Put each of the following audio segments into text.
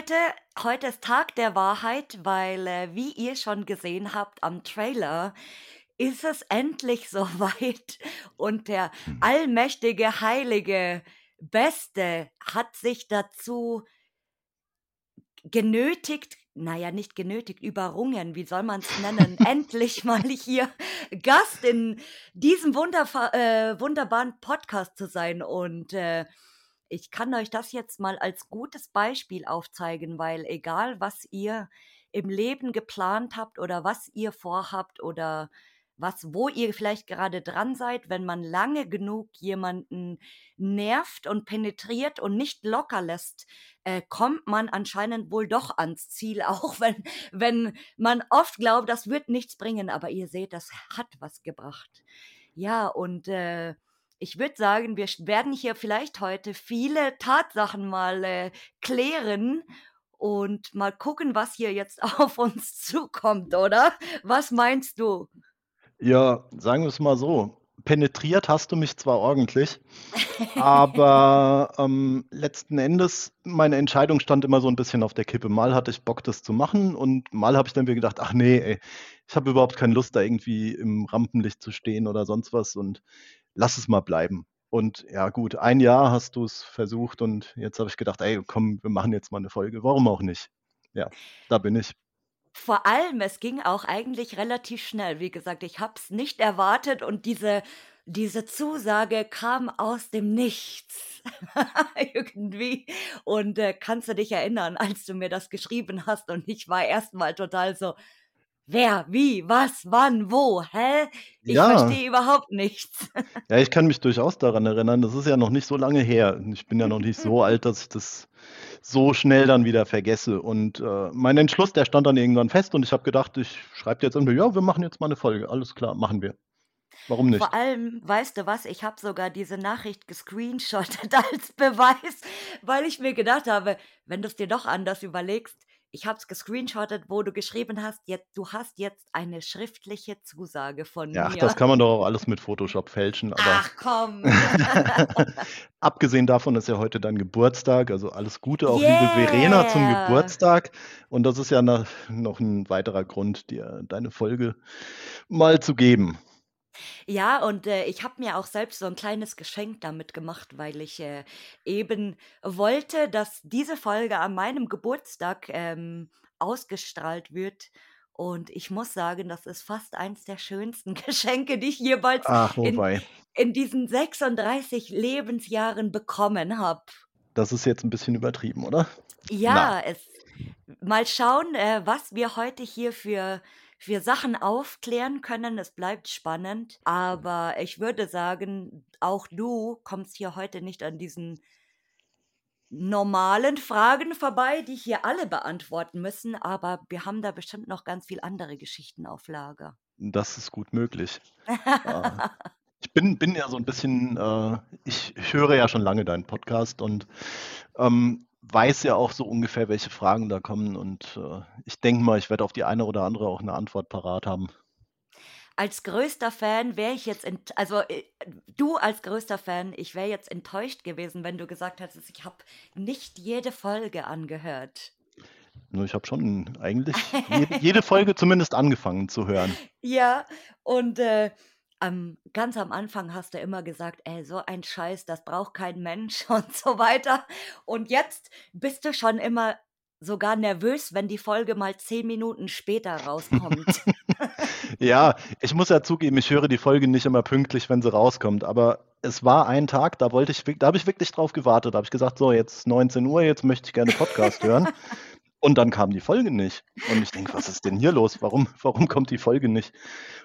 Leute, heute ist Tag der Wahrheit, weil äh, wie ihr schon gesehen habt am Trailer, ist es endlich soweit und der Hm. allmächtige, heilige, beste hat sich dazu genötigt, naja, nicht genötigt, überrungen, wie soll man es nennen, endlich mal hier Gast in diesem äh, wunderbaren Podcast zu sein. Und äh, ich kann euch das jetzt mal als gutes Beispiel aufzeigen, weil egal, was ihr im Leben geplant habt oder was ihr vorhabt oder was, wo ihr vielleicht gerade dran seid, wenn man lange genug jemanden nervt und penetriert und nicht locker lässt, äh, kommt man anscheinend wohl doch ans Ziel, auch wenn, wenn man oft glaubt, das wird nichts bringen, aber ihr seht, das hat was gebracht. Ja, und äh, ich würde sagen, wir werden hier vielleicht heute viele Tatsachen mal äh, klären und mal gucken, was hier jetzt auf uns zukommt, oder? Was meinst du? Ja, sagen wir es mal so. Penetriert hast du mich zwar ordentlich, aber ähm, letzten Endes, meine Entscheidung stand immer so ein bisschen auf der Kippe. Mal hatte ich Bock, das zu machen und mal habe ich dann wieder gedacht, ach nee, ey, ich habe überhaupt keine Lust, da irgendwie im Rampenlicht zu stehen oder sonst was und lass es mal bleiben. Und ja, gut, ein Jahr hast du es versucht und jetzt habe ich gedacht, ey, komm, wir machen jetzt mal eine Folge. Warum auch nicht? Ja, da bin ich. Vor allem, es ging auch eigentlich relativ schnell. Wie gesagt, ich habe es nicht erwartet und diese, diese Zusage kam aus dem Nichts. Irgendwie. Und äh, kannst du dich erinnern, als du mir das geschrieben hast und ich war erstmal total so, wer, wie, was, wann, wo, hä? Ich Ja, verstehe überhaupt nichts. Ja, ich kann mich durchaus daran erinnern. Das ist ja noch nicht so lange her. Ich bin ja noch nicht so alt, dass ich das so schnell dann wieder vergesse. Und äh, mein Entschluss, der stand dann irgendwann fest und ich habe gedacht, ich schreibe jetzt irgendwie, ja, wir machen jetzt mal eine Folge. Alles klar, machen wir. Warum Vor nicht? allem, weißt du was, ich habe sogar diese Nachricht gescreenshottet als Beweis, weil ich mir gedacht habe, wenn du es dir doch anders überlegst, ich habe es gescreenshottet, wo du geschrieben hast, jetzt, du hast jetzt eine schriftliche Zusage von Ja, ach, das mir. kann man doch auch alles mit Photoshop fälschen, aber Ach komm. abgesehen davon ist ja heute dein Geburtstag. Also alles Gute auch, liebe Verena, zum Yeah. Geburtstag. Und das ist ja noch ein weiterer Grund, dir deine Folge mal zu geben. Ja, und äh, ich habe mir auch selbst so ein kleines Geschenk damit gemacht, weil ich äh, eben wollte, dass diese Folge an meinem Geburtstag ähm, ausgestrahlt wird. Und ich muss sagen, das ist fast eins der schönsten Geschenke, die ich jeweils Ach, in, in diesen 36 Lebensjahren bekommen habe. Das ist jetzt ein bisschen übertrieben, oder? Na, Ja, es mal schauen, äh, was wir heute hier für, für Sachen aufklären können. Es bleibt spannend, aber ich würde sagen, auch du kommst hier heute nicht an diesen normalen Fragen vorbei, die hier alle beantworten müssen, aber wir haben da bestimmt noch ganz viel andere Geschichten auf Lager. das ist gut möglich. Äh, ich bin, bin ja so ein bisschen, äh, ich, ich höre ja schon lange deinen Podcast und ähm, weiß ja auch so ungefähr, welche Fragen da kommen. Und äh, ich denke mal, ich werde auf die eine oder andere auch eine Antwort parat haben. Als größter Fan wäre ich jetzt, ent also äh, du als größter Fan, ich wäre jetzt enttäuscht gewesen, wenn du gesagt hättest, ich habe nicht jede Folge angehört. Nur ich habe schon eigentlich jede, jede Folge zumindest angefangen zu hören. Ja, und äh, am, ganz am Anfang hast du immer gesagt, ey, so ein Scheiß, das braucht kein Mensch und so weiter. Und jetzt bist du schon immer sogar nervös, wenn die Folge mal zehn Minuten später rauskommt. Ja, ich muss ja zugeben, ich höre die Folge nicht immer pünktlich, wenn sie rauskommt. Aber es war ein Tag, da wollte ich, da habe ich wirklich drauf gewartet. Da habe ich gesagt, so, jetzt 19 Uhr, jetzt möchte ich gerne Podcast hören. Und dann kam die Folge nicht. Und ich denke, was ist denn hier los? Warum, warum kommt die Folge nicht?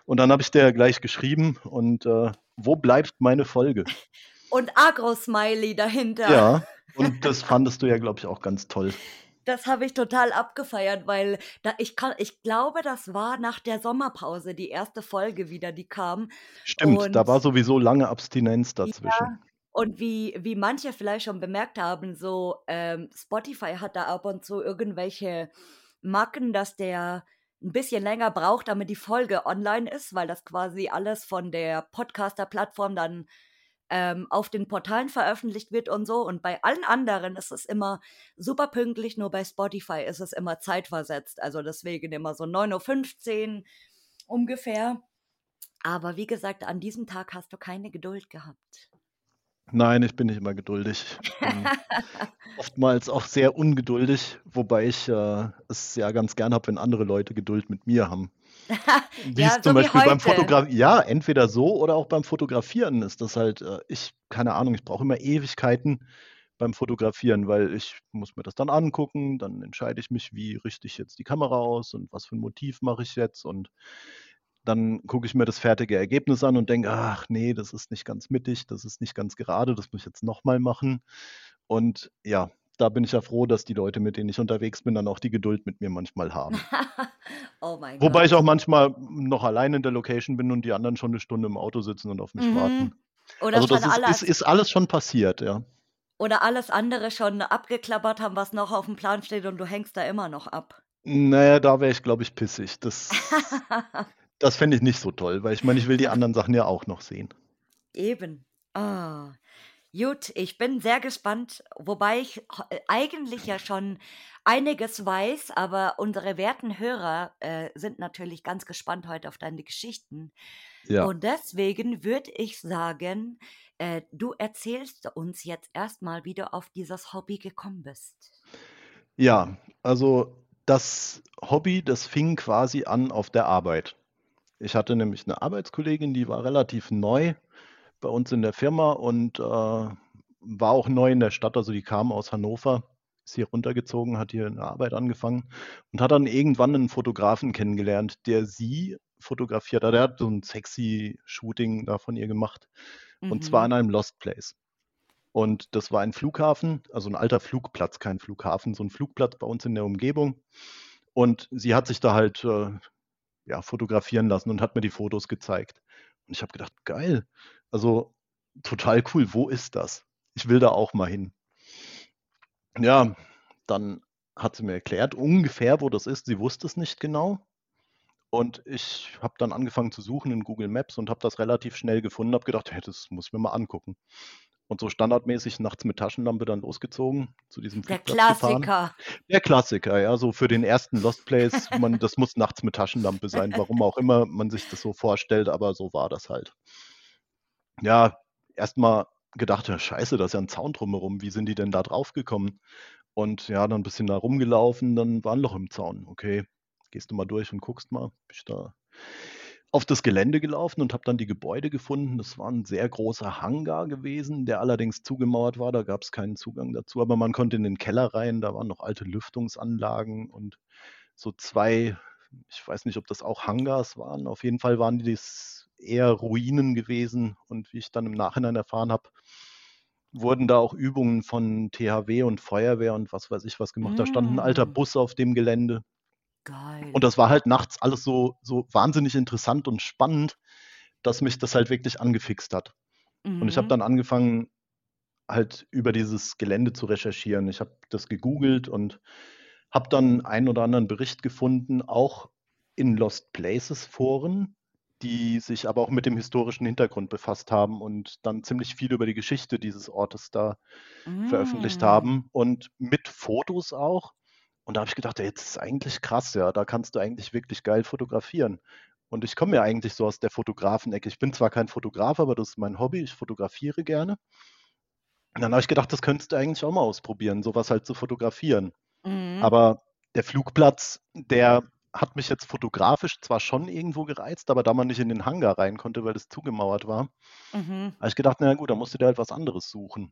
Und dann habe ich der gleich geschrieben und äh, wo bleibt meine Folge? Und Agro-Smiley dahinter. Ja, und das fandest du ja, glaube ich, auch ganz toll. Das habe ich total abgefeiert, weil da, ich, kann, ich glaube, das war nach der Sommerpause die erste Folge wieder, die kam. Stimmt, da Und war sowieso lange Abstinenz dazwischen. ja, und wie, wie manche vielleicht schon bemerkt haben, so ähm, Spotify hat da ab und zu irgendwelche Macken, dass der ein bisschen länger braucht, damit die Folge online ist, weil das quasi alles von der Podcaster-Plattform dann ähm, auf den Portalen veröffentlicht wird und so. Und bei allen anderen ist es immer super pünktlich, nur bei Spotify ist es immer zeitversetzt. Also deswegen immer so 9.15 Uhr ungefähr. Aber wie gesagt, an diesem Tag hast du keine Geduld gehabt. Nein, ich bin nicht immer geduldig. Ich bin oftmals auch sehr ungeduldig, wobei ich äh, es ja ganz gern habe, wenn andere Leute Geduld mit mir haben. Wie ja, es zum so Beispiel beim. Fotografieren, ja, entweder so oder auch beim Fotografieren ist das halt, äh, ich, keine Ahnung, ich brauche immer Ewigkeiten beim Fotografieren, weil ich muss mir das dann angucken, dann entscheide ich mich, wie richte ich jetzt die Kamera aus und was für ein Motiv mache ich jetzt und dann gucke ich mir das fertige Ergebnis an und denke, ach nee, das ist nicht ganz mittig, das ist nicht ganz gerade, das muss ich jetzt nochmal machen. Und ja, da bin ich ja froh, dass die Leute, mit denen ich unterwegs bin, dann auch die Geduld mit mir manchmal haben. oh mein Wobei Gott. ich auch manchmal noch allein in der Location bin und die anderen schon eine Stunde im Auto sitzen und auf mich Mhm. warten. Oder Also das ist, ist, alles, ist alles schon passiert, ja. oder alles andere schon abgeklappert haben, was noch auf dem Plan steht und du hängst da immer noch ab. Naja, da wäre ich, glaube ich, pissig. Das, das fände ich nicht so toll, weil ich meine, ich will die anderen Sachen ja auch noch sehen. Eben. Ah. Gut, ich bin sehr gespannt, wobei ich äh, eigentlich ja schon einiges weiß, aber unsere werten Hörer äh, sind natürlich ganz gespannt heute auf deine Geschichten. Ja. Und deswegen würde ich sagen, äh, du erzählst uns jetzt erstmal, wie du auf dieses Hobby gekommen bist. Ja, also das Hobby, das fing quasi an auf der Arbeit. Ich hatte nämlich eine Arbeitskollegin, die war relativ neu bei uns in der Firma und äh, war auch neu in der Stadt. Also die kam aus Hannover, ist hier runtergezogen, hat hier eine Arbeit angefangen und hat dann irgendwann einen Fotografen kennengelernt, der sie fotografiert hat. Er hat so ein sexy Shooting da von ihr gemacht und zwar Mhm. an einem Lost Place. Und das war ein Flughafen, also ein alter Flugplatz, kein Flughafen, so ein Flugplatz bei uns in der Umgebung. Und sie hat sich da halt äh, ja, fotografieren lassen und hat mir die Fotos gezeigt. Und ich habe gedacht, geil, also total cool, wo ist das? Ich will da auch mal hin. Ja, dann hat sie mir erklärt, ungefähr, wo das ist. Sie wusste es nicht genau. Und ich habe dann angefangen zu suchen in Google Maps und habe das relativ schnell gefunden, habe gedacht, hey, das muss ich mir mal angucken. Und so standardmäßig nachts mit Taschenlampe dann losgezogen, zu diesem Der Flugplatz gefahren. Klassiker. Der Klassiker, ja, so für den ersten Lost Place, man, das muss nachts mit Taschenlampe sein, warum auch immer man sich das so vorstellt, aber so war das halt. Ja, erstmal gedacht, scheiße, da ist ja ein Zaun drumherum, wie sind die denn da drauf gekommen? Und ja, dann ein bisschen da rumgelaufen, dann war ein Loch im Zaun. Okay, gehst du mal durch und guckst mal. Ich da auf das Gelände gelaufen und habe dann die Gebäude gefunden. Das war ein sehr großer Hangar gewesen, der allerdings zugemauert war. Da gab es keinen Zugang dazu, aber man konnte in den Keller rein. Da waren noch alte Lüftungsanlagen und so zwei, ich weiß nicht, ob das auch Hangars waren. Auf jeden Fall waren dies eher Ruinen gewesen. Und wie ich dann im Nachhinein erfahren habe, wurden da auch Übungen von THW und Feuerwehr und was weiß ich was gemacht. Da stand ein alter Mm, Bus auf dem Gelände. Und geil. das war halt nachts alles so, so wahnsinnig interessant und spannend, dass mich das halt wirklich angefixt hat. Und ich habe Mhm. dann angefangen, halt über dieses Gelände zu recherchieren. Ich habe das gegoogelt und habe dann einen oder anderen Bericht gefunden, auch in Lost Places Foren, die sich aber auch mit dem historischen Hintergrund befasst haben und dann ziemlich viel über die Geschichte dieses Ortes da veröffentlicht Mm. haben und mit Fotos auch. Und da habe ich gedacht, ja, jetzt ist eigentlich krass, ja, da kannst du eigentlich wirklich geil fotografieren. Und ich komme ja eigentlich so aus der Fotografenecke. Ich bin zwar kein Fotograf, aber das ist mein Hobby. Ich fotografiere gerne. Und dann habe ich gedacht, das könntest du eigentlich auch mal ausprobieren, sowas halt zu fotografieren. Mhm. Aber der Flugplatz, der hat mich jetzt fotografisch zwar schon irgendwo gereizt, aber da man nicht in den Hangar rein konnte, weil das zugemauert war, Mhm. habe ich gedacht, na gut, dann musst du dir halt was anderes suchen.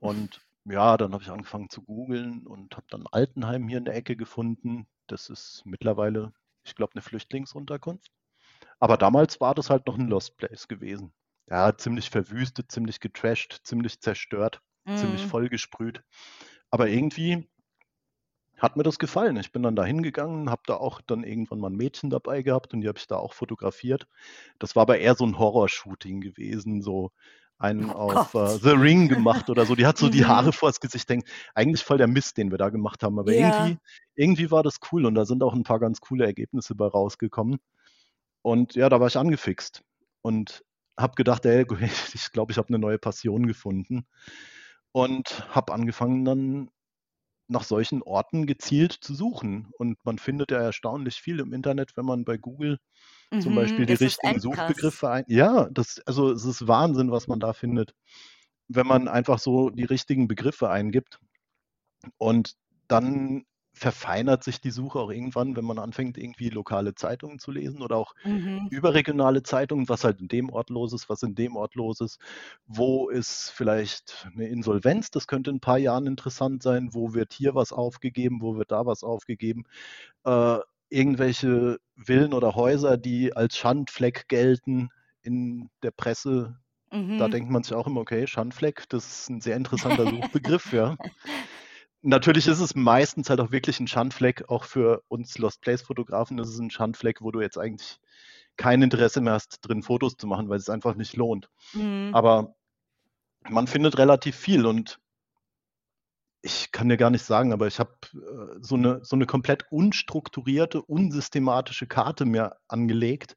Und ja, dann habe ich angefangen zu googeln und habe dann Altenheim hier in der Ecke gefunden. Das ist mittlerweile, ich glaube, eine Flüchtlingsunterkunft. Aber damals war das halt noch ein Lost Place gewesen. Ja, ziemlich verwüstet, ziemlich getrashed, ziemlich zerstört, ziemlich Mhm. vollgesprüht. Aber irgendwie hat mir das gefallen. Ich bin dann da hingegangen, habe da auch dann irgendwann mal ein Mädchen dabei gehabt und die habe ich da auch fotografiert. Das war aber eher so ein Horrorshooting gewesen, so einen Oh auf äh, Gott. The Ring gemacht oder so. Die hat so die Haare Mhm. vors Gesicht hängen. Eigentlich voll der Mist, den wir da gemacht haben, aber Ja. irgendwie, irgendwie war das cool und da sind auch ein paar ganz coole Ergebnisse bei rausgekommen. Und ja, da war ich angefixt. Und habe gedacht, ey, ich glaube, ich habe eine neue Passion gefunden und habe angefangen dann nach solchen Orten gezielt zu suchen. Und man findet ja erstaunlich viel im Internet, wenn man bei Google zum Mhm, Beispiel die richtigen. Suchbegriffe ein. Ja, das, also es ist Wahnsinn, was man da findet, wenn man einfach so die richtigen Begriffe eingibt. Und dann verfeinert sich die Suche auch irgendwann, wenn man anfängt, irgendwie lokale Zeitungen zu lesen oder auch Mhm. überregionale Zeitungen, was halt in dem Ort los ist, was in dem Ort los ist. Wo ist vielleicht eine Insolvenz? Das könnte in ein paar Jahren interessant sein. Wo wird hier was aufgegeben? Wo wird da was aufgegeben? Äh, irgendwelche Villen oder Häuser, die als Schandfleck gelten in der Presse. Da Mhm. denkt man sich auch immer, okay, Schandfleck, das ist ein sehr interessanter Suchbegriff, ja. Natürlich ist es meistens halt auch wirklich ein Schandfleck, auch für uns Lost Place Fotografen ist es ein Schandfleck, wo du jetzt eigentlich kein Interesse mehr hast, drin Fotos zu machen, weil es einfach nicht lohnt. Mhm. Aber man findet relativ viel und ich kann dir gar nicht sagen, aber ich habe äh, so, eine, so eine komplett unstrukturierte, unsystematische Karte mir angelegt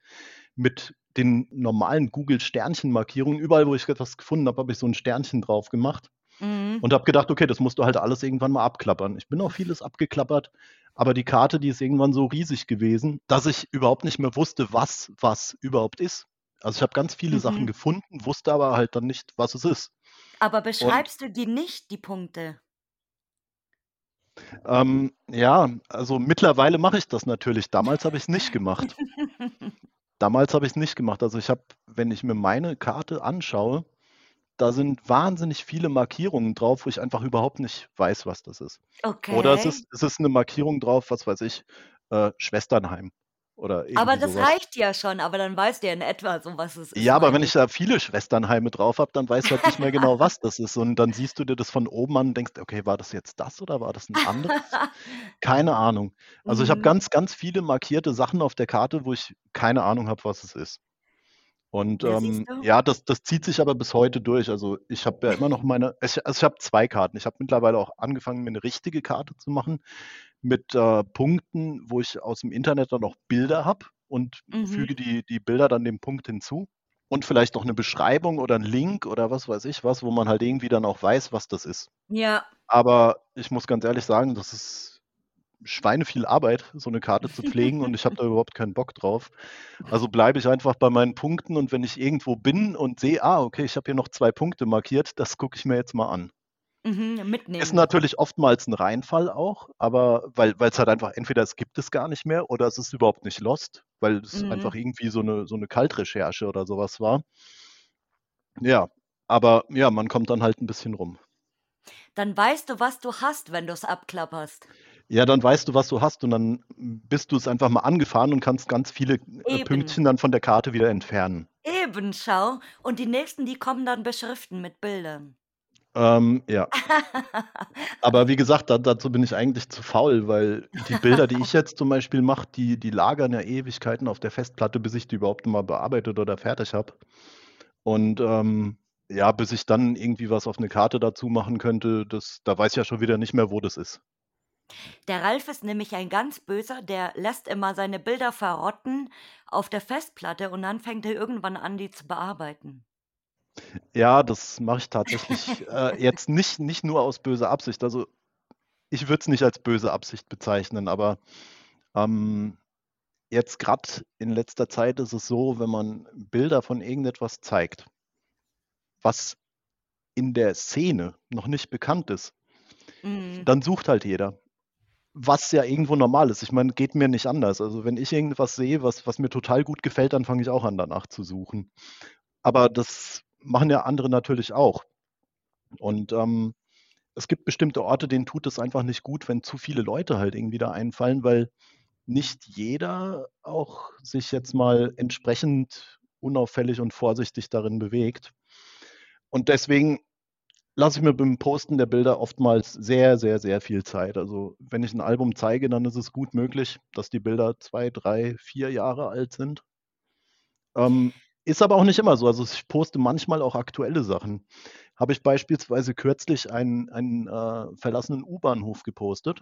mit den normalen Google-Sternchenmarkierungen. Überall, wo ich etwas gefunden habe, habe ich so ein Sternchen drauf gemacht Mhm. und habe gedacht, okay, das musst du halt alles irgendwann mal abklappern. Ich bin auch vieles abgeklappert, aber die Karte, die ist irgendwann so riesig gewesen, dass ich überhaupt nicht mehr wusste, was was überhaupt ist. Also ich habe ganz viele Sachen Mhm. gefunden, wusste aber halt dann nicht, was es ist. Aber Und beschreibst du die nicht, die Punkte? ähm, ja, also mittlerweile mache ich das natürlich. Damals habe ich es nicht gemacht. Damals habe ich es nicht gemacht. Also ich habe, wenn ich mir meine Karte anschaue, da sind wahnsinnig viele Markierungen drauf, wo ich einfach überhaupt nicht weiß, was das ist. Oder es Okay. ist, es ist eine Markierung drauf, was weiß ich, äh, Schwesternheim oder Aber das sowas. reicht ja schon, aber dann weißt du ja in etwa so, was es ist, Ja, aber wenn ich da viele Schwesternheime drauf habe, dann weißt du halt nicht mehr genau, was das ist. Und dann siehst du dir das von oben an und denkst, okay, war das jetzt das oder war das ein anderes? Keine Ahnung. Also ich habe Mhm. ganz, ganz viele markierte Sachen auf der Karte, wo ich keine Ahnung habe, was es ist. Und Ja, ähm, ja, das, das zieht sich aber bis heute durch. Also ich habe ja immer noch meine, ich, also ich habe zwei Karten. Ich habe mittlerweile auch angefangen, mir eine richtige Karte zu machen mit äh, Punkten, wo ich aus dem Internet dann noch Bilder habe und Mhm. füge die, die Bilder dann dem Punkt hinzu. Und vielleicht noch eine Beschreibung oder ein Link oder was weiß ich was, wo man halt irgendwie dann auch weiß, was das ist. Ja. Aber ich muss ganz ehrlich sagen, das ist schweineviel Arbeit, so eine Karte zu pflegen und ich habe da überhaupt keinen Bock drauf. Also bleibe ich einfach bei meinen Punkten und wenn ich irgendwo bin und sehe, ah, okay, ich habe hier noch zwei Punkte markiert, das gucke ich mir jetzt mal an. Mhm, Ist mitnehmen. natürlich oftmals ein Reinfall auch, aber weil es halt einfach entweder es gibt es gar nicht mehr oder es ist überhaupt nicht lost, weil es einfach Mhm. irgendwie so eine, so eine Kaltrecherche oder sowas war. Ja, aber ja, man kommt dann halt ein bisschen rum. Dann weißt du, was du hast, wenn du's abklapperst. Ja, dann weißt du, was du hast und dann bist du es einfach mal angefahren und kannst ganz viele äh, Eben. Pünktchen dann von der Karte wieder entfernen. Eben, schau. Und die nächsten, die kommen dann beschriften mit Bildern. Ähm, ja. Aber wie gesagt, da, dazu bin ich eigentlich zu faul, weil die Bilder, die ich jetzt zum Beispiel mache, die, die lagern ja Ewigkeiten auf der Festplatte, bis ich die überhaupt mal bearbeitet oder fertig habe. Und ähm, ja, bis ich dann irgendwie was auf eine Karte dazu machen könnte, das, da weiß ich ja schon wieder nicht mehr, wo das ist. Der Ralf ist nämlich ein ganz böser, der lässt immer seine Bilder verrotten auf der Festplatte und dann fängt er irgendwann an, die zu bearbeiten. Ja, das mache ich tatsächlich äh, jetzt nicht, nicht nur aus böser Absicht. Also ich würde es nicht als böse Absicht bezeichnen, aber ähm, jetzt gerade in letzter Zeit ist es so, wenn man Bilder von irgendetwas zeigt, was in der Szene noch nicht bekannt ist, Mhm. dann sucht halt jeder. Was ja irgendwo normal ist. Ich meine, geht mir nicht anders. Also wenn ich irgendwas sehe, was, was mir total gut gefällt, dann fange ich auch an, danach zu suchen. Aber das machen ja andere natürlich auch. Und ähm, es gibt bestimmte Orte, denen tut es einfach nicht gut, wenn zu viele Leute halt irgendwie da einfallen, weil nicht jeder auch sich jetzt mal entsprechend unauffällig und vorsichtig darin bewegt. Und deswegen lasse ich mir beim Posten der Bilder oftmals sehr, sehr, sehr viel Zeit. Also wenn ich ein Album zeige, dann ist es gut möglich, dass die Bilder zwei, drei, vier Jahre alt sind. Ähm, ist aber auch nicht immer so. Also ich poste manchmal auch aktuelle Sachen. Habe ich beispielsweise kürzlich einen, einen äh, verlassenen U-Bahnhof gepostet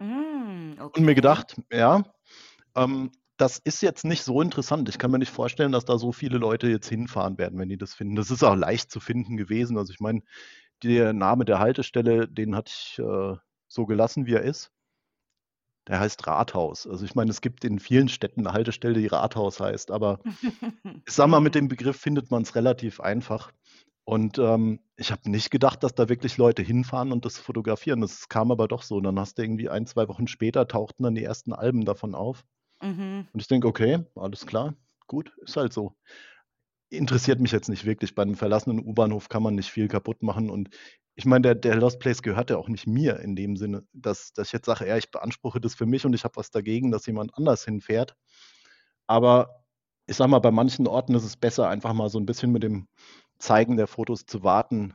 Mm, und mir okay. gedacht, ja, ähm, das ist jetzt nicht so interessant. Ich kann mir nicht vorstellen, dass da so viele Leute jetzt hinfahren werden, wenn die das finden. Das ist auch leicht zu finden gewesen. Also ich meine, der Name der Haltestelle, den hatte ich äh, so gelassen, wie er ist. Der heißt Rathaus. Also ich meine, es gibt in vielen Städten eine Haltestelle, die Rathaus heißt, aber ich sag mal, mit dem Begriff findet man es relativ einfach. Und ähm, ich habe nicht gedacht, dass da wirklich Leute hinfahren und das fotografieren. Das kam aber doch so. dann hast du irgendwie ein, zwei Wochen später tauchten dann die ersten Alben davon auf. Mhm. Und ich denke, okay, alles klar, gut, ist halt so. Interessiert mich jetzt nicht wirklich. Bei einem verlassenen U-Bahnhof kann man nicht viel kaputt machen. Und ich meine, der, der Lost Place gehört ja auch nicht mir in dem Sinne, dass, dass ich jetzt sage, ja, ich beanspruche das für mich und ich habe was dagegen, dass jemand anders hinfährt. Aber ich sag mal, bei manchen Orten ist es besser, einfach mal so ein bisschen mit dem Zeigen der Fotos zu warten,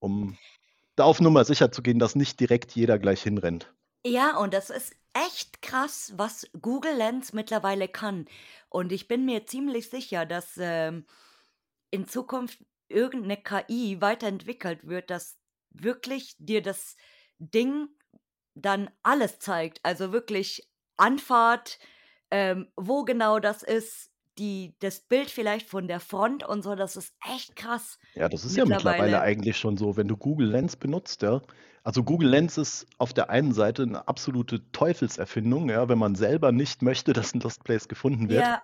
um da auf Nummer sicher zu gehen, dass nicht direkt jeder gleich hinrennt. Ja, und das ist echt krass, was Google Lens mittlerweile kann. Und ich bin mir ziemlich sicher, dass ähm, in Zukunft irgendeine KI weiterentwickelt wird, dass wirklich dir das Ding dann alles zeigt. Also wirklich Anfahrt, ähm, wo genau das ist, die, das Bild vielleicht von der Front und so, das ist echt krass Ja, das ist ja mittlerweile mittlerweile. eigentlich schon so, wenn du Google Lens benutzt, ja. Also Google Lens ist auf der einen Seite eine absolute Teufelserfindung, ja, wenn man selber nicht möchte, dass ein Lost Place gefunden wird, Ja,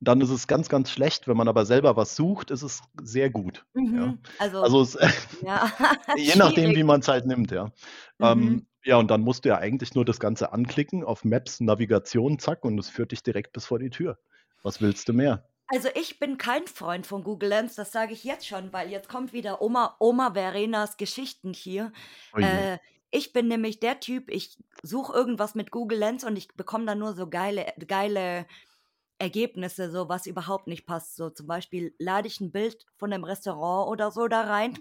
dann ist es ganz, ganz schlecht. Wenn man aber selber was sucht, ist es sehr gut, ja. mhm. Also, Also es, ja, je nachdem, wie man es halt nimmt, ja. Mhm. Ähm, ja, und dann musst du ja eigentlich nur das Ganze anklicken auf Maps, Navigation, zack, und es führt dich direkt bis vor die Tür. Was willst du mehr? Also ich bin kein Freund von Google Lens, das sage ich jetzt schon, weil jetzt kommt wieder Oma, Oma Verenas Geschichten hier. Oh je. Äh, ich bin nämlich der Typ, ich suche irgendwas mit Google Lens und ich bekomme dann nur so geile, geile Ergebnisse, so was überhaupt nicht passt. So zum Beispiel lade ich ein Bild von einem Restaurant oder so da rein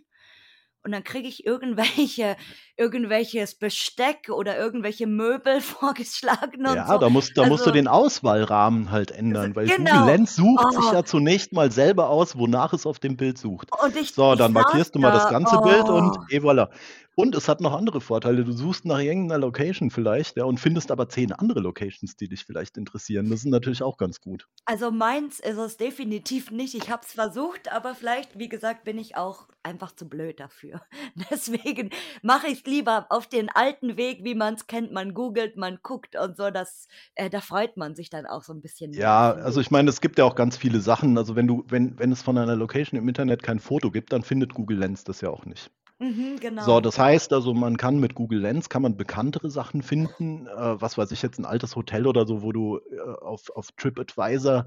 und dann kriege ich irgendwelche, irgendwelches Besteck oder irgendwelche Möbel vorgeschlagen und Ja, so. da musst, da musst du Also, den Auswahlrahmen halt ändern, weil Google genau. Lens sucht sich Oh, ja zunächst mal selber aus, wonach es auf dem Bild sucht. und ich, So, dann markierst du mal das da, ganze Bild und oh. et voilà. Und es hat noch andere Vorteile. Du suchst nach irgendeiner Location vielleicht, ja, und findest aber zehn andere Locations, die dich vielleicht interessieren. Das ist natürlich auch ganz gut. Also meins ist es definitiv nicht. Ich habe es versucht, aber vielleicht, wie gesagt, bin ich auch einfach zu blöd dafür. Deswegen mache ich es lieber auf den alten Weg, wie man es kennt. Man googelt, man guckt und so. Das, äh, da freut man sich dann auch so ein bisschen Ja, also ich. ich meine, es gibt ja auch ganz viele Sachen. Also wenn du, wenn, wenn es von einer Location im Internet kein Foto gibt, dann findet Google Lens das ja auch nicht. Mhm, So, genau. das heißt also, man kann mit Google Lens kann man bekanntere Sachen finden, äh, was weiß ich jetzt, ein altes Hotel oder so, wo du äh, auf, auf TripAdvisor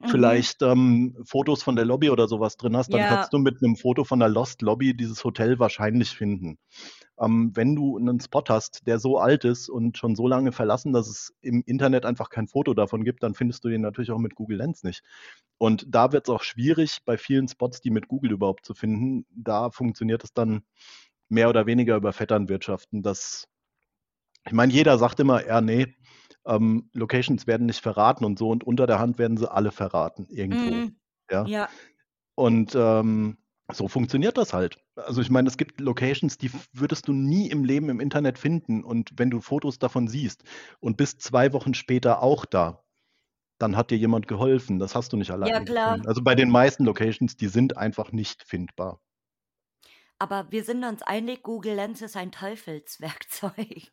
Mhm. vielleicht ähm, Fotos von der Lobby oder sowas drin hast, dann Ja, kannst du mit einem Foto von der Lost Lobby dieses Hotel wahrscheinlich finden. Ähm, wenn du einen Spot hast, der so alt ist und schon so lange verlassen, dass es im Internet einfach kein Foto davon gibt, dann findest du den natürlich auch mit Google Lens nicht. Und da wird es auch schwierig, bei vielen Spots, die mit Google überhaupt zu finden. Da funktioniert es dann mehr oder weniger über Vetternwirtschaften. Das, ich meine, jeder sagt immer, ja, nee, ähm, Locations werden nicht verraten und so und unter der Hand werden sie alle verraten, irgendwo. mhm. Ja. Ja, Und ähm, so funktioniert das halt. Also ich meine, es gibt Locations, die würdest du nie im Leben im Internet finden. Und wenn du Fotos davon siehst und bist zwei Wochen später auch da, dann hat dir jemand geholfen. Das hast du nicht ja alleine klar. gefunden. Also bei den meisten Locations, die sind einfach nicht findbar. Aber wir sind uns einig, Google Lens ist ein Teufelswerkzeug.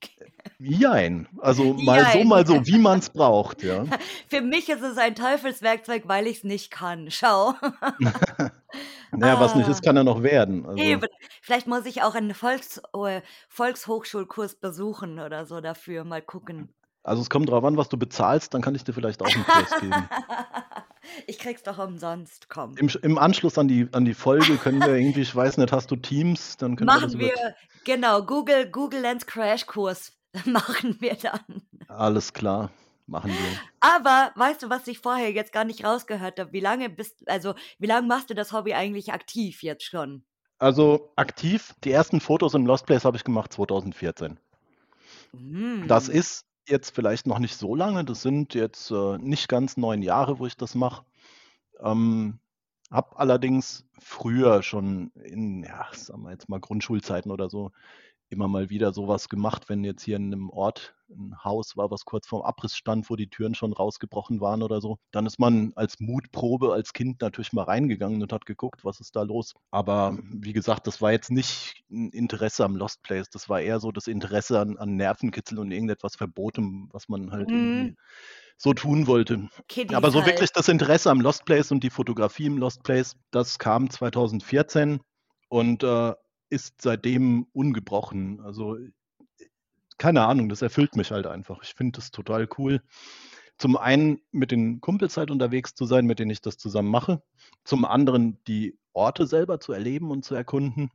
Jein. Also mal so, Jein. mal so, wie man es braucht, ja. Für mich ist es ein Teufelswerkzeug, weil ich es nicht kann. Schau. Naja, was nicht Ah. ist, kann ja noch werden. Also, Eben. Vielleicht muss ich auch einen Volks äh, Volkshochschulkurs besuchen oder so dafür. Mal gucken. Also es kommt drauf an, was du bezahlst, dann kann ich dir vielleicht auch einen Kurs geben. ich krieg's doch umsonst, komm. Im, Im Anschluss an die, an die Folge können wir irgendwie, ich weiß nicht, hast du Teams, dann können wir das Machen wir, genau, Google, Google Lens Crashkurs machen wir dann. Alles klar, machen wir. Aber weißt du, was ich vorher jetzt gar nicht rausgehört habe? Wie lange bist, also wie lange machst du das Hobby eigentlich aktiv jetzt schon? Also aktiv, die ersten Fotos im Lost Place habe ich gemacht 2014. Das Hm. ist jetzt vielleicht noch nicht so lange, das sind jetzt äh, nicht ganz neun Jahre, wo ich das mache. Ähm, habe allerdings früher schon in, ja, sagen wir jetzt mal Grundschulzeiten oder so, immer mal wieder sowas gemacht, wenn jetzt hier in einem Ort ein Haus war, was kurz vorm Abriss stand, wo die Türen schon rausgebrochen waren oder so. Dann ist man als Mutprobe als Kind natürlich mal reingegangen und hat geguckt, was ist da los. Aber wie gesagt, das war jetzt nicht ein Interesse am Lost Place. Das war eher so das Interesse an, an Nervenkitzel und irgendetwas Verbotem, was man halt Mhm. irgendwie so tun wollte. Kiddies Aber so halt. wirklich das Interesse am Lost Place und die Fotografie im Lost Place, das kam 2014 und äh, ist seitdem ungebrochen. Also keine Ahnung, das erfüllt mich halt einfach. Ich finde das total cool. Zum einen mit den Kumpels halt unterwegs zu sein, mit denen ich das zusammen mache. Zum anderen die Orte selber zu erleben und zu erkunden.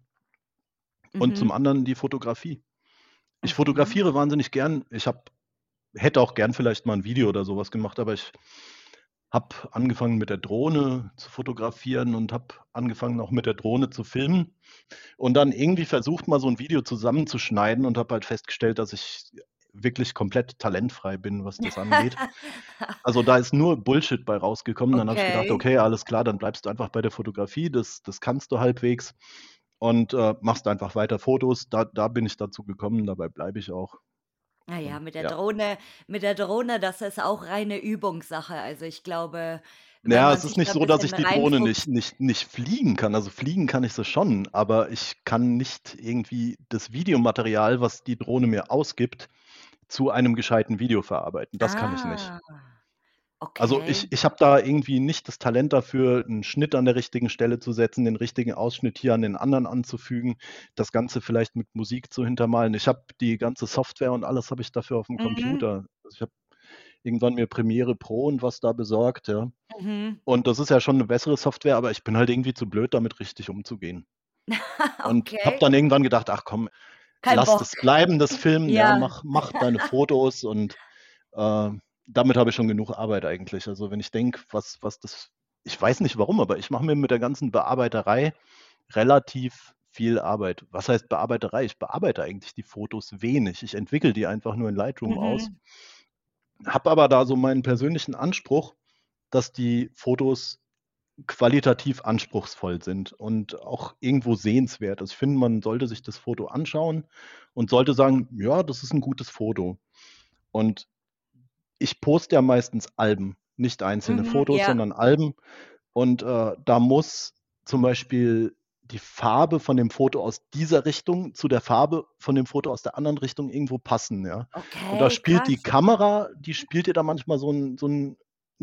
Und zum Mhm. anderen die Fotografie. Ich Mhm. fotografiere wahnsinnig gern. Ich habe hätte auch gern vielleicht mal ein Video oder sowas gemacht, aber ich habe angefangen mit der Drohne zu fotografieren und habe angefangen auch mit der Drohne zu filmen und dann irgendwie versucht, mal so ein Video zusammenzuschneiden und habe halt festgestellt, dass ich wirklich komplett talentfrei bin, was das angeht. Also, da ist nur Bullshit bei rausgekommen. Dann habe ich gedacht: Okay. „Okay, alles klar, dann bleibst du einfach bei der Fotografie. Das das kannst du halbwegs und, äh, machst einfach weiter Fotos.“ Da da bin ich dazu gekommen, dabei bleibe ich auch. Na ja, Und mit der ja. Drohne mit der Drohne, das ist auch reine Übungssache. Also, ich glaube, wenn Ja, man es ist nicht so, dass ich die Drohne nicht nicht nicht fliegen kann. Also, fliegen kann ich sie schon, aber ich kann nicht irgendwie das Videomaterial, was die Drohne mir ausgibt, zu einem gescheiten Video verarbeiten. Das kann ich nicht. Ah. Also, ich Okay. ich habe da irgendwie nicht das Talent dafür, 'n Schnitt an der richtigen Stelle zu setzen, den richtigen Ausschnitt hier an den anderen anzufügen, das Ganze vielleicht mit Musik zu hintermalen. Ich habe die ganze Software und alles habe ich dafür auf'm Mhm. Computer. Also, ich habe irgendwann mir Premiere Pro und was da besorgt, ja. Mhm. Und das ist ja schon 'ne bessere Software, aber ich bin halt irgendwie zu blöd, damit richtig umzugehen. Und habe Okay. dann irgendwann gedacht: „Ach komm, Kein lass Bock. das bleiben, das Filmen, ja, Ja. mach mach deine Fotos“ und, äh, damit habe ich schon genug Arbeit eigentlich. Also, wenn ich denke, was was das ich weiß nicht warum, aber ich mache mir mit der ganzen Bearbeiterei relativ viel Arbeit. Was heißt Bearbeiterei? Ich bearbeite eigentlich die Fotos wenig. Ich entwickle die einfach nur in Lightroom aus. Mhm. Habe aber da so meinen persönlichen Anspruch, dass die Fotos qualitativ anspruchsvoll sind und auch irgendwo sehenswert. Also, ich finde, man sollte sich das Foto anschauen und sollte sagen: „Ja, das ist 'n gutes Foto.“ Und ich poste ja meistens Alben, nicht einzelne Mhm, Fotos, ja. sondern Alben. Und, äh, da muss zum Beispiel die Farbe von dem Foto aus dieser Richtung zu der Farbe von dem Foto aus der anderen Richtung irgendwo passen, ja. Und da Okay, spielt die krass. Kamera die spielt dir da manchmal so 'n so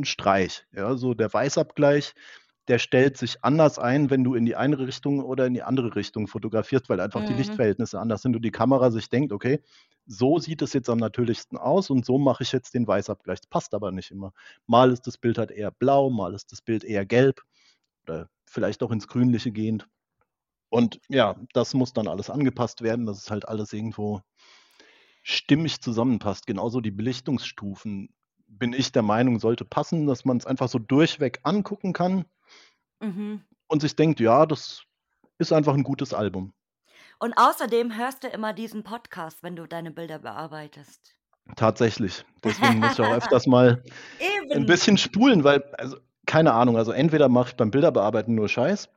Streich, ja. So der Weißabgleich, der stellt sich anders ein, wenn du in die eine Richtung oder in die andere Richtung fotografierst, weil einfach die Mhm. Lichtverhältnisse anders sind und die Kamera sich denkt: „Okay, so sieht es jetzt am natürlichsten aus und so mache ich jetzt den Weißabgleich.“ Das passt aber nicht immer. Mal ist das Bild halt eher blau, mal ist das Bild eher gelb oder vielleicht auch ins Grünliche gehend. Und ja, das muss dann alles angepasst werden, dass es halt alles irgendwo stimmig zusammenpasst. Genauso die Belichtungsstufen, bin ich der Meinung, sollte passen, dass man's einfach so durchweg angucken kann Mhm. und sich denkt: „Ja, das ist einfach 'n gutes Album.“ Und außerdem hörst du immer diesen Podcast, wenn du deine Bilder bearbeitest. Tatsächlich. Deswegen muss ich auch öfters mal Eben. bisschen spulen, weil also, keine Ahnung, also, entweder mache ich beim Bilderbearbeiten nur Scheiß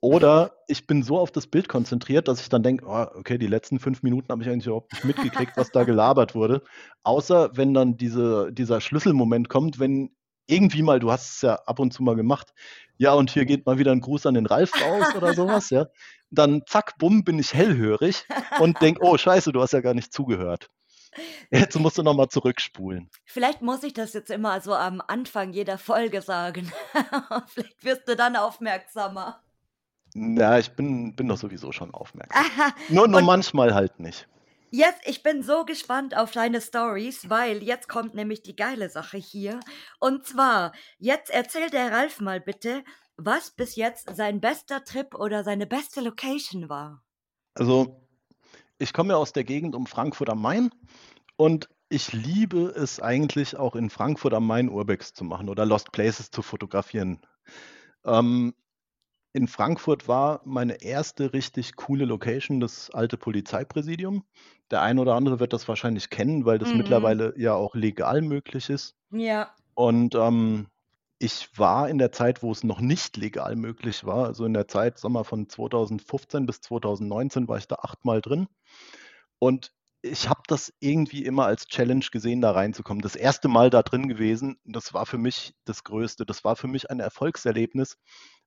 oder ich bin so auf das Bild konzentriert, dass ich dann denke: „Oh, okay, die letzten 5 Minuten habe ich eigentlich überhaupt nicht mitgekriegt, was da gelabert wurde.“ Außer wenn dann diese dieser Schlüsselmoment kommt, wenn irgendwie mal du hast es ja ab und zu mal gemacht: „Ja, und hier geht mal wieder 'n Gruß an den Ralf raus“ oder so was, ja. Dann zack, bumm, bin ich hellhörig und denke: „Oh, Scheiße, du hast ja gar nicht zugehört. Jetzt musst du noch mal zurückspulen.“ Vielleicht muss ich das jetzt immer so am Anfang jeder Folge sagen. Vielleicht wirst du dann aufmerksamer. Na, ich bin bin doch sowieso schon aufmerksam. Nur nur Und manchmal halt nicht. Jetzt ich bin so gespannt auf deine Storys, weil jetzt kommt nämlich die geile Sache hier. Und zwar, jetzt erzählt der Ralf mal bitte, was bis jetzt sein bester Trip oder seine beste Location war. Also, ich komme ja aus der Gegend um Frankfurt am Main und ich liebe es eigentlich auch in Frankfurt am Main Urbex zu machen oder Lost Places zu fotografieren. Ähm, in Frankfurt war meine erste richtig coole Location das alte Polizeipräsidium. Der eine oder andere wird das wahrscheinlich kennen, weil das Mhm. mittlerweile ja auch legal möglich ist. Ja. Und, ähm, ich war in der Zeit, wo es noch nicht legal möglich war also, in der Zeit, wir, von 2015 bis 2019 war ich da achtmal drin. Und ich habe das irgendwie immer als Challenge gesehen, da reinzukommen. Das erste Mal da drin gewesen, das war für mich das Größte. Das war für mich ein Erfolgserlebnis,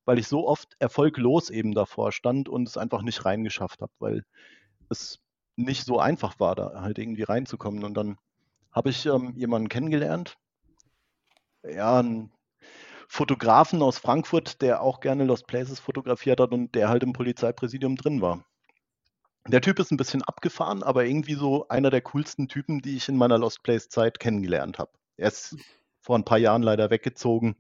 weil ich so oft erfolglos eben davor stand und es einfach nicht reingeschafft habe, weil es nicht so einfach war, da halt irgendwie reinzukommen. Und dann habe ich ähm, jemanden kennengelernt, ja, einen Fotografen aus Frankfurt, der auch gerne Lost Places fotografiert hat und der halt im Polizeipräsidium drin war. Der Typ ist ein bisschen abgefahren, aber irgendwie so einer der coolsten Typen, die ich in meiner Lost Place Zeit kennengelernt habe. Er ist vor ein paar Jahren leider weggezogen